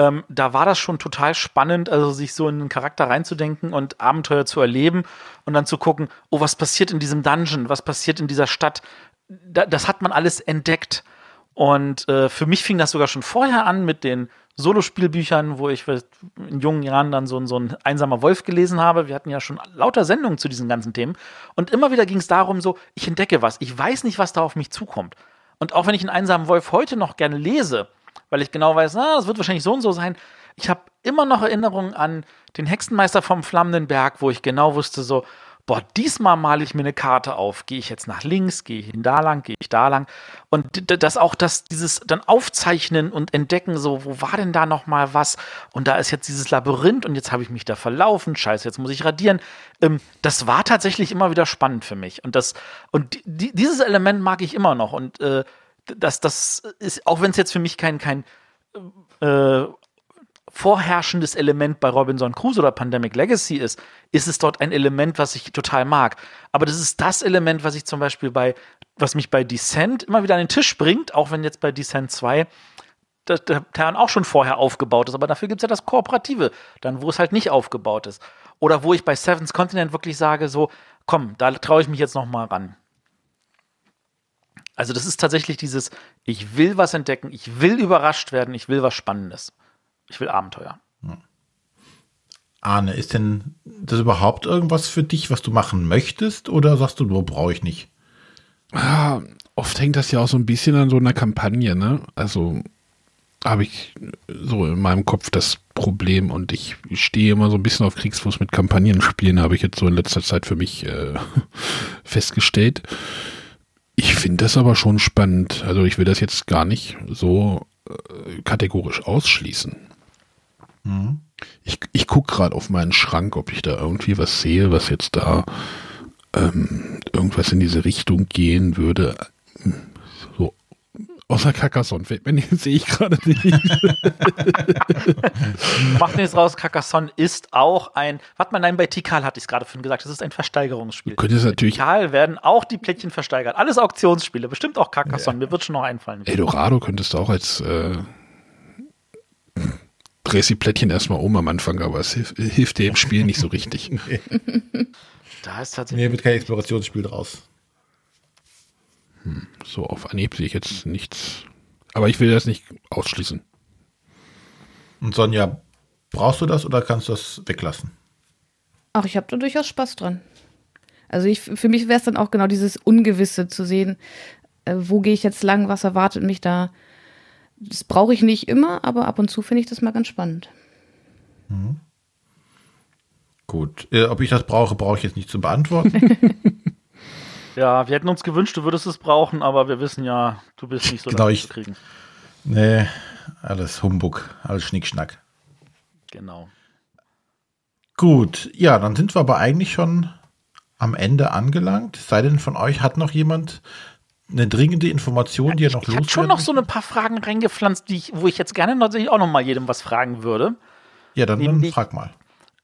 Ähm, da war das schon total spannend, also sich so in einen Charakter reinzudenken und Abenteuer zu erleben und dann zu gucken, oh, was passiert in diesem Dungeon, was passiert in dieser Stadt. Da, das hat man alles entdeckt. Und äh, für mich fing das sogar schon vorher an mit den Solospielbüchern, wo ich in jungen Jahren dann so, so ein einsamer Wolf gelesen habe. Wir hatten ja schon lauter Sendungen zu diesen ganzen Themen. Und immer wieder ging es darum, so, ich entdecke was. Ich weiß nicht, was da auf mich zukommt. Und auch wenn ich einen einsamen Wolf heute noch gerne lese, weil ich genau weiß, na, das wird wahrscheinlich so und so sein, ich habe immer noch Erinnerungen an den Hexenmeister vom Flammenden Berg, wo ich genau wusste, so, boah, diesmal male ich mir eine Karte auf. Gehe ich jetzt nach links, gehe ich da lang, gehe ich da lang. Und das auch das, dieses dann aufzeichnen und entdecken, so, wo war denn da noch mal was? Und da ist jetzt dieses Labyrinth und jetzt habe ich mich da verlaufen. Scheiße, jetzt muss ich radieren. Ähm, das war tatsächlich immer wieder spannend für mich. Und das, und di- di- dieses Element mag ich immer noch. Und äh, das, das ist, auch wenn es jetzt für mich kein, kein äh, vorherrschendes Element bei Robinson Crusoe oder Pandemic Legacy ist, ist es dort ein Element, was ich total mag. Aber das ist das Element, was ich zum Beispiel bei was mich bei Descent immer wieder an den Tisch bringt, auch wenn jetzt bei Descent 2 der, der Terran auch schon vorher aufgebaut ist, aber dafür gibt es ja das Kooperative, dann wo es halt nicht aufgebaut ist. Oder wo ich bei Seven's Continent wirklich sage, so, komm, da traue ich mich jetzt noch mal ran. Also das ist tatsächlich dieses, ich will was entdecken, ich will überrascht werden, ich will was Spannendes. Ich will Abenteuer. Arne, ist denn das überhaupt irgendwas für dich, was du machen möchtest? Oder sagst du, nur brauche ich nicht? Ja, oft hängt das ja auch so ein bisschen an so einer Kampagne, ne? Also habe ich so in meinem Kopf das Problem und ich stehe immer so ein bisschen auf Kriegsfuß mit Kampagnenspielen, habe ich jetzt so in letzter Zeit für mich äh, festgestellt. Ich finde das aber schon spannend. Also ich will das jetzt gar nicht so äh, kategorisch ausschließen. Mhm. Ich, ich gucke gerade auf meinen Schrank, ob ich da irgendwie was sehe, was jetzt da ähm, irgendwas in diese Richtung gehen würde. So, außer Carcassonne. Wenn sehe ich gerade nicht. Macht nichts raus, Carcassonne ist auch ein, warte mal, nein, bei Tikal hatte ich es gerade vorhin gesagt, das ist ein Versteigerungsspiel. Könnte es natürlich. Tikal werden auch die Plättchen versteigert. Alles Auktionsspiele, bestimmt auch Carcassonne, ja. mir wird schon noch einfallen. Eldorado könntest du auch als äh, drehst die Plättchen erstmal um am Anfang, aber es hilft, hilft dir im Spiel nicht so richtig. da ist tatsächlich. Nee, wird kein Explorationsspiel draus. Hm, so auf Anhieb sehe ich jetzt nichts. Aber ich will das nicht ausschließen. Und Sonja, brauchst du das oder kannst du das weglassen? Ach, ich habe da durchaus Spaß dran. Also ich, für mich wäre es dann auch genau dieses Ungewisse zu sehen, äh, wo gehe ich jetzt lang, was erwartet mich da. Das brauche ich nicht immer, aber ab und zu finde ich das mal ganz spannend. Mhm. Gut. Äh, ob ich das brauche, brauche ich jetzt nicht zu beantworten. ja, wir hätten uns gewünscht, du würdest es brauchen, aber wir wissen ja, du bist nicht so genau, leicht zu kriegen. Nee, alles Humbug, alles Schnickschnack. Genau. Gut, ja, dann sind wir aber eigentlich schon am Ende angelangt. Sei denn von euch hat noch jemand eine dringende Information, die ja, er noch loswerden Ich habe schon noch so ein paar Fragen reingepflanzt, die ich, wo ich jetzt gerne natürlich auch noch mal jedem was fragen würde. Ja, dann, dann frag mal.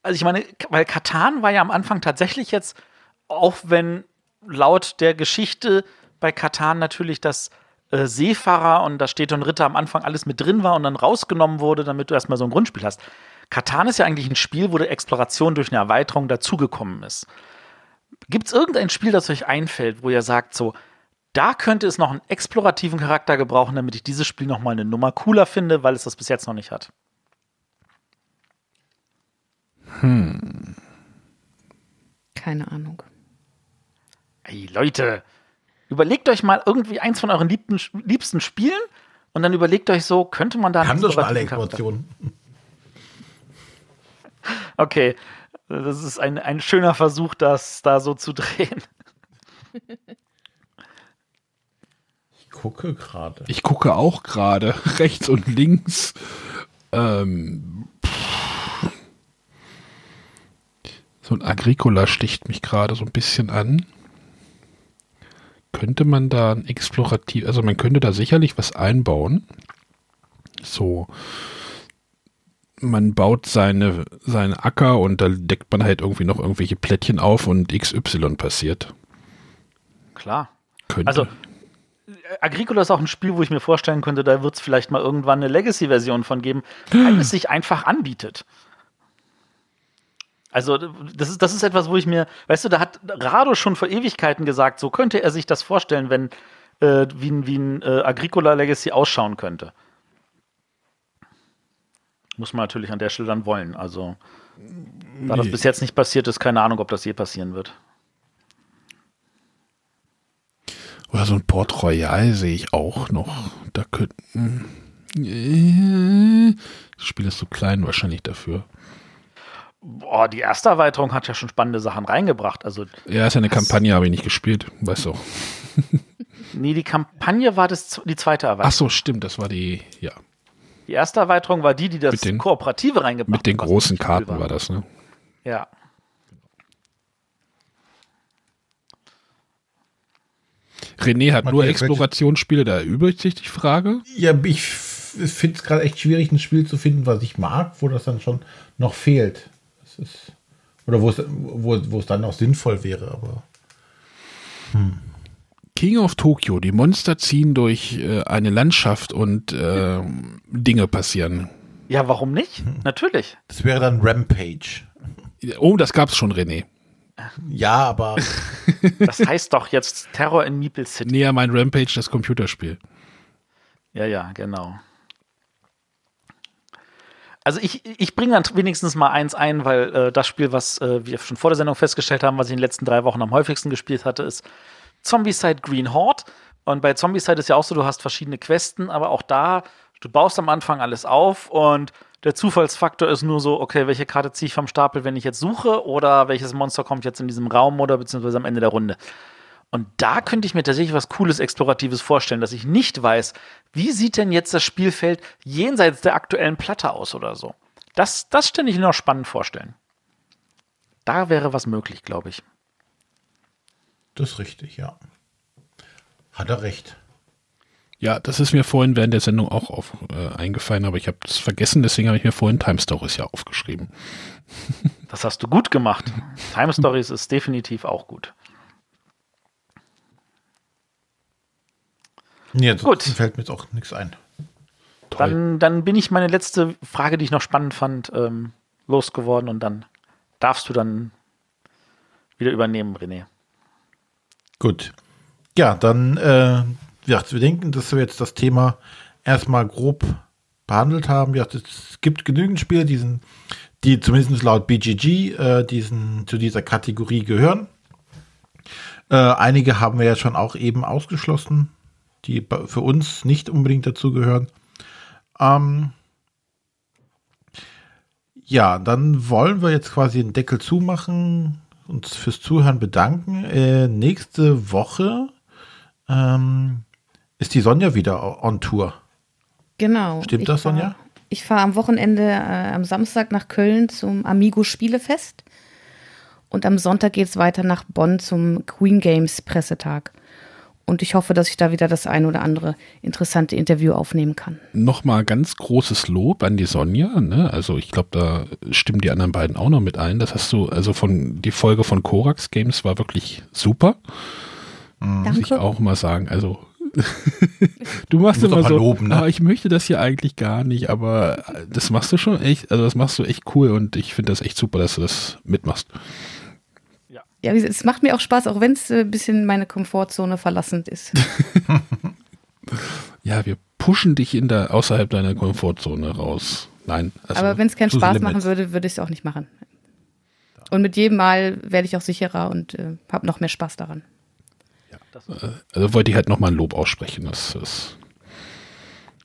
Also ich meine, weil Katan war ja am Anfang tatsächlich jetzt, auch wenn laut der Geschichte bei Katan natürlich das äh, Seefahrer und da steht und Ritter am Anfang alles mit drin war und dann rausgenommen wurde, damit du erstmal so ein Grundspiel hast. Katan ist ja eigentlich ein Spiel, wo die Exploration durch eine Erweiterung dazugekommen ist. Gibt es irgendein Spiel, das euch einfällt, wo ihr sagt, so, da könnte es noch einen explorativen Charakter gebrauchen, damit ich dieses Spiel noch mal eine Nummer cooler finde, weil es das bis jetzt noch nicht hat. Hm. Keine Ahnung. Ey, Leute, überlegt euch mal irgendwie eins von euren liebsten, liebsten Spielen und dann überlegt euch so, könnte man da Haben doch schon alle Explorationen. Okay, das ist ein, ein schöner Versuch, das da so zu drehen. gucke gerade. Ich gucke auch gerade, rechts und links. Ähm, so ein Agricola sticht mich gerade so ein bisschen an. Könnte man da ein explorativ, also man könnte da sicherlich was einbauen. So, man baut seine, seinen Acker und da deckt man halt irgendwie noch irgendwelche Plättchen auf und XY passiert. Klar. Könnte. Also Agricola ist auch ein Spiel, wo ich mir vorstellen könnte, da wird es vielleicht mal irgendwann eine Legacy-Version von geben, weil es sich einfach anbietet. Also, das ist, das ist etwas, wo ich mir, weißt du, da hat Rado schon vor Ewigkeiten gesagt, so könnte er sich das vorstellen, wenn, äh, wie, ein, wie ein äh, Agricola Legacy ausschauen könnte. Muss man natürlich an der Stelle dann wollen. Also, da das bis jetzt nicht passiert ist, keine Ahnung, ob das je passieren wird. Oder so ein Port Royal sehe ich auch noch. Da könnten. Äh, das Spiel ist zu klein wahrscheinlich dafür. Boah, die erste Erweiterung hat ja schon spannende Sachen reingebracht. Also, ja, ist ja eine Kampagne, habe ich nicht gespielt, weißt du. nee, die Kampagne war das, die zweite Erweiterung. Ach so, stimmt, das war die, ja. Die erste Erweiterung war die, die das den, Kooperative reingebracht hat. Mit den großen Karten war. war das, ne? Ja. René hat nur Explorationsspiele, da erübrigt sich die Frage. Ja, ich finde es gerade echt schwierig, ein Spiel zu finden, was ich mag, wo das dann schon noch fehlt. Ist, oder wo es, wo, wo es dann auch sinnvoll wäre, aber. Hm. King of Tokyo, die Monster ziehen durch äh, eine Landschaft und äh, Dinge passieren. Ja, warum nicht? Natürlich. Das wäre dann Rampage. Oh, das gab's schon, René. Ja, aber Das heißt doch jetzt Terror in Meeple City. Näher mein Rampage, das Computerspiel. Ja, ja, genau. Also ich, ich bringe dann wenigstens mal eins ein, weil äh, das Spiel, was äh, wir schon vor der Sendung festgestellt haben, was ich in den letzten drei Wochen am häufigsten gespielt hatte, ist Zombicide Green Horde. Und bei Zombicide ist ja auch so, du hast verschiedene Questen, aber auch da, du baust am Anfang alles auf und der Zufallsfaktor ist nur so, okay, welche Karte ziehe ich vom Stapel, wenn ich jetzt suche oder welches Monster kommt jetzt in diesem Raum oder beziehungsweise am Ende der Runde. Und da könnte ich mir tatsächlich was Cooles, Exploratives vorstellen, dass ich nicht weiß, wie sieht denn jetzt das Spielfeld jenseits der aktuellen Platte aus oder so. Das, das stelle ich mir noch spannend vorstellen. Da wäre was möglich, glaube ich. das ist richtig, ja. Hat er recht. Ja, das ist mir vorhin während der Sendung auch auf, äh, eingefallen, aber ich habe es vergessen, deswegen habe ich mir vorhin Time Stories ja aufgeschrieben. Das hast du gut gemacht. Time Stories ist definitiv auch gut. Nee, Gut. Fällt mir jetzt auch nichts ein. Toll. Dann, dann bin ich meine letzte Frage, die ich noch spannend fand, ähm, losgeworden und dann darfst du dann wieder übernehmen, René. Gut. Ja, dann, äh, ja, wir denken, dass wir jetzt das Thema erstmal grob behandelt haben. Ja, es gibt genügend Spiele, die, sind, die zumindest laut BGG äh, diesen, zu dieser Kategorie gehören. Äh, einige haben wir ja schon auch eben ausgeschlossen, die für uns nicht unbedingt dazu gehören. Ähm, ja, dann wollen wir jetzt quasi den Deckel zumachen, uns fürs Zuhören bedanken. Äh, nächste Woche ähm, ist die Sonja wieder on Tour. Genau. Stimmt das, fahr- Sonja? Ich fahre am Wochenende, äh, am Samstag nach Köln zum Amigo Spielefest. Und am Sonntag geht es weiter nach Bonn zum Queen Games Pressetag. Und ich hoffe, dass ich da wieder das ein oder andere interessante Interview aufnehmen kann. Nochmal ganz großes Lob an die Sonja. Ne? Also ich glaube, da stimmen die anderen beiden auch noch mit ein. Das hast du, also von die Folge von Korax Games war wirklich super. Muss ich Danke. auch mal sagen. Also du machst immer doch so, mal loben, ne? ah, ich möchte das hier eigentlich gar nicht, aber das machst du schon echt, also das machst du echt cool und ich finde das echt super, dass du das mitmachst. Ja, es macht mir auch Spaß, auch wenn es äh, ein bisschen meine Komfortzone verlassend ist. Ja, wir pushen dich in der außerhalb deiner Komfortzone raus. Nein, also Aber wenn es keinen Spaß machen würde, würde ich es auch nicht machen. Und mit jedem Mal werde ich auch sicherer und äh, habe noch mehr Spaß daran. also wollte ich halt nochmal ein Lob aussprechen, dass, dass,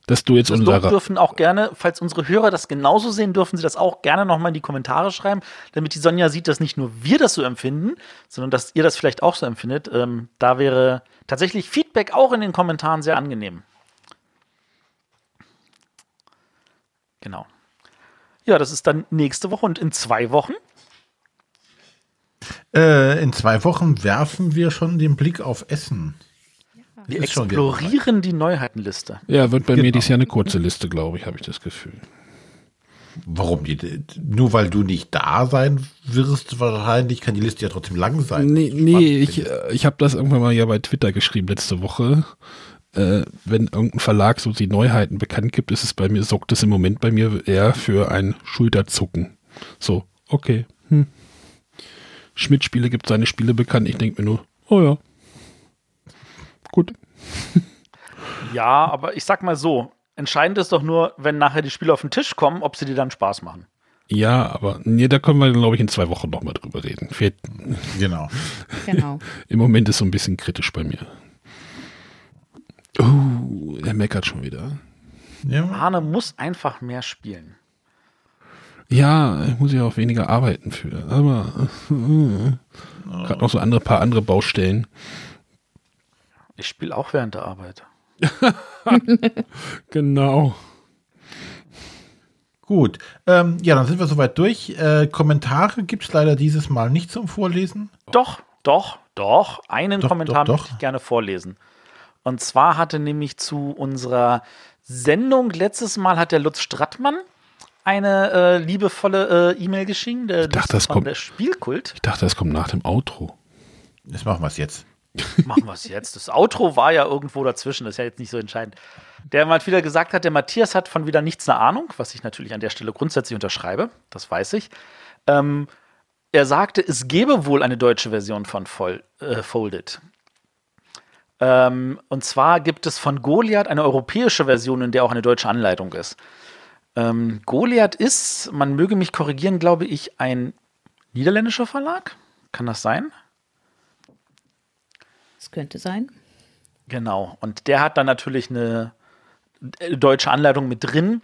dass du jetzt Das Lob unserer dürfen auch gerne, falls unsere Hörer das genauso sehen, dürfen sie das auch gerne nochmal in die Kommentare schreiben, damit die Sonja sieht, dass nicht nur wir das so empfinden, sondern dass ihr das vielleicht auch so empfindet. Ähm, da wäre tatsächlich Feedback auch in den Kommentaren sehr angenehm. Genau. Ja, das ist dann nächste Woche und in zwei Wochen. Äh, in zwei Wochen werfen wir schon den Blick auf Essen. Wir ist explorieren die Neuheitenliste. Ja, wird bei mir Genau. dieses Jahr eine kurze Liste, glaube ich, habe ich das Gefühl. Warum? Die, nur weil du nicht da sein wirst, wahrscheinlich kann die Liste ja trotzdem lang sein. Nee, nee ich, äh, ich habe das irgendwann mal ja bei Twitter geschrieben letzte Woche. Äh, wenn irgendein Verlag so die Neuheiten bekannt gibt, ist es bei mir, sorgt es im Moment bei mir eher für ein Schulterzucken. So, okay. Hm. Schmidt-Spiele gibt seine Spiele bekannt. Ich denke mir nur, oh ja. Gut. Ja, aber ich sag mal so, entscheidend ist doch nur, wenn nachher die Spiele auf den Tisch kommen, ob sie dir dann Spaß machen. Ja, aber nee, da können wir, glaube ich, in zwei Wochen nochmal drüber reden. Fehlt, Genau. Im Moment ist so ein bisschen kritisch bei mir. Uh, er meckert schon wieder. Ja, Arne muss einfach mehr spielen. Ja, ich muss ja auch weniger arbeiten für. Aber äh, gerade noch so andere paar andere Baustellen. Ich spiele auch während der Arbeit. Genau. gut. Ähm, ja, dann sind wir soweit durch. Äh, Kommentare gibt es leider dieses Mal nicht zum Vorlesen. Doch, doch, doch. Einen Doch, Kommentar doch, doch. möchte ich gerne vorlesen. Und zwar hatte nämlich zu unserer Sendung letztes Mal hat der Lutz Strattmann eine äh, liebevolle äh, E-Mail geschrieben. Der dachte, Lutz das kommt- der Spielkult. Ich dachte, das kommt nach dem Outro. Jetzt machen wir es jetzt. Machen wir es jetzt. Das Outro war ja irgendwo dazwischen, das ist ja jetzt nicht so entscheidend. Der mal wieder gesagt hat, der Matthias hat von wieder nichts eine Ahnung, was ich natürlich an der Stelle grundsätzlich unterschreibe, das weiß ich. Ähm, er sagte, es gäbe wohl eine deutsche Version von Voll, äh, Folded. Ähm, und zwar gibt es von Goliath eine europäische Version, in der auch eine deutsche Anleitung ist. Ähm, Goliath ist, man möge mich korrigieren, glaube ich, ein niederländischer Verlag. Kann das sein? Das könnte sein. Genau. Und der hat dann natürlich eine äh, deutsche Anleitung mit drin.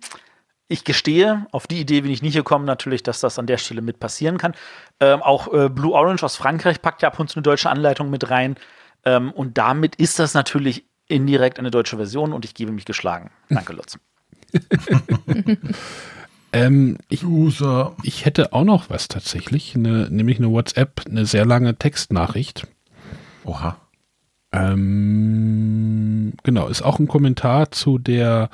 Ich gestehe, auf die Idee bin ich nicht gekommen, natürlich, dass das an der Stelle mit passieren kann. Ähm, auch äh, Blue Orange aus Frankreich packt ja ab und zu eine deutsche Anleitung mit rein. Ähm, und damit ist das natürlich indirekt eine deutsche Version und ich gebe mich geschlagen. Danke, Lutz. ähm, ich, ich hätte auch noch was tatsächlich, eine, nämlich eine WhatsApp, eine sehr lange Textnachricht. Oha. Ähm, genau, ist auch ein Kommentar zu der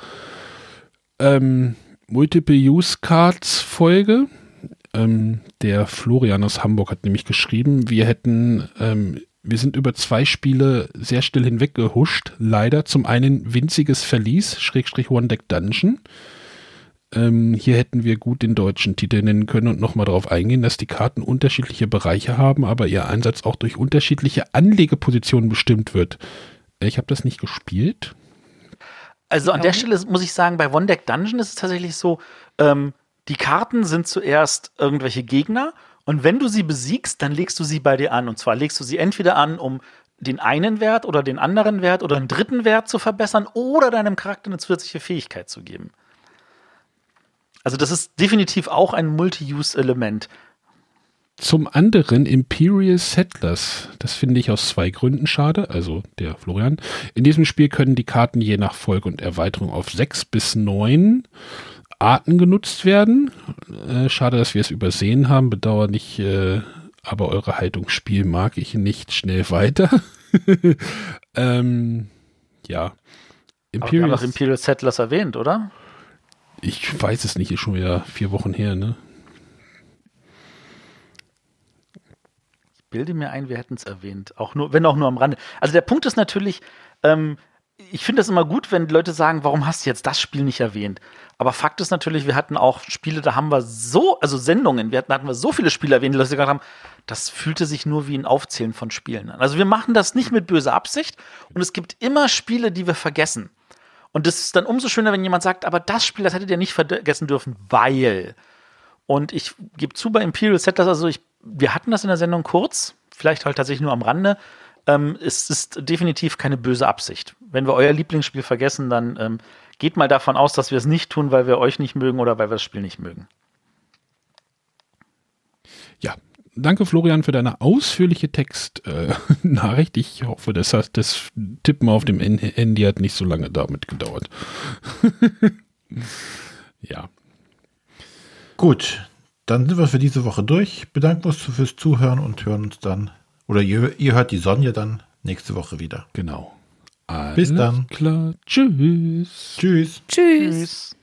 ähm, Multiple-Use-Cards-Folge. Ähm, der Florian aus Hamburg hat nämlich geschrieben, wir hätten, ähm, wir sind über zwei Spiele sehr still hinweggehuscht. Leider zum einen winziges Verlies, Schrägstrich One Deck Dungeon. Ähm, hier hätten wir gut den deutschen Titel nennen können und nochmal darauf eingehen, dass die Karten unterschiedliche Bereiche haben, aber ihr Einsatz auch durch unterschiedliche Anlegepositionen bestimmt wird. Ich habe das nicht gespielt. Also an der Stelle muss ich sagen, bei One Deck Dungeon ist es tatsächlich so, ähm, die Karten sind zuerst irgendwelche Gegner und wenn du sie besiegst, dann legst du sie bei dir an. Und zwar legst du sie entweder an, um den einen Wert oder den anderen Wert oder einen dritten Wert zu verbessern oder deinem Charakter eine zusätzliche Fähigkeit zu geben. Also das ist definitiv auch ein Multi-Use-Element. Zum anderen Imperial Settlers. Das finde ich aus zwei Gründen schade, also der Florian. In diesem Spiel können die Karten je nach Folge und Erweiterung auf sechs bis neun Arten genutzt werden. Äh, schade, dass wir es übersehen haben. Bedauerlich, äh, aber eure Haltungsspiel mag ich nicht schnell weiter. ähm, ja. Imperial, aber wir haben Imperial Settlers erwähnt, oder? Ich weiß es nicht, ist schon wieder vier Wochen her, ne? bilde mir ein, wir hätten es erwähnt. Auch nur, wenn auch nur am Rande. Also der Punkt ist natürlich, ähm, ich finde das immer gut, wenn Leute sagen, warum hast du jetzt das Spiel nicht erwähnt? Aber Fakt ist natürlich, wir hatten auch Spiele, da haben wir so, also Sendungen, wir hatten, da hatten wir so viele Spiele erwähnt, die Leute gesagt haben, das fühlte sich nur wie ein Aufzählen von Spielen an. Also wir machen das nicht mit böser Absicht und es gibt immer Spiele, die wir vergessen. Und es ist dann umso schöner, wenn jemand sagt, aber das Spiel, das hättet ihr nicht vergessen dürfen, weil. Und ich gebe zu bei Imperial Settlers, also ich wir hatten das in der Sendung kurz, vielleicht halt tatsächlich nur am Rande. Ähm, es ist definitiv keine böse Absicht. Wenn wir euer Lieblingsspiel vergessen, dann ähm, geht mal davon aus, dass wir es nicht tun, weil wir euch nicht mögen oder weil wir das Spiel nicht mögen. Ja, danke Florian für deine ausführliche Textnachricht. Äh, ich hoffe, das, hat, das Tippen auf dem Handy hat nicht so lange damit gedauert. ja. Gut, dann sind wir für diese Woche durch. Bedanken uns fürs Zuhören und hören uns dann, oder ihr, ihr hört die Sonja dann nächste Woche wieder. Genau. Alles Bis dann. Klar. Tschüss. Tschüss. Tschüss. Tschüss.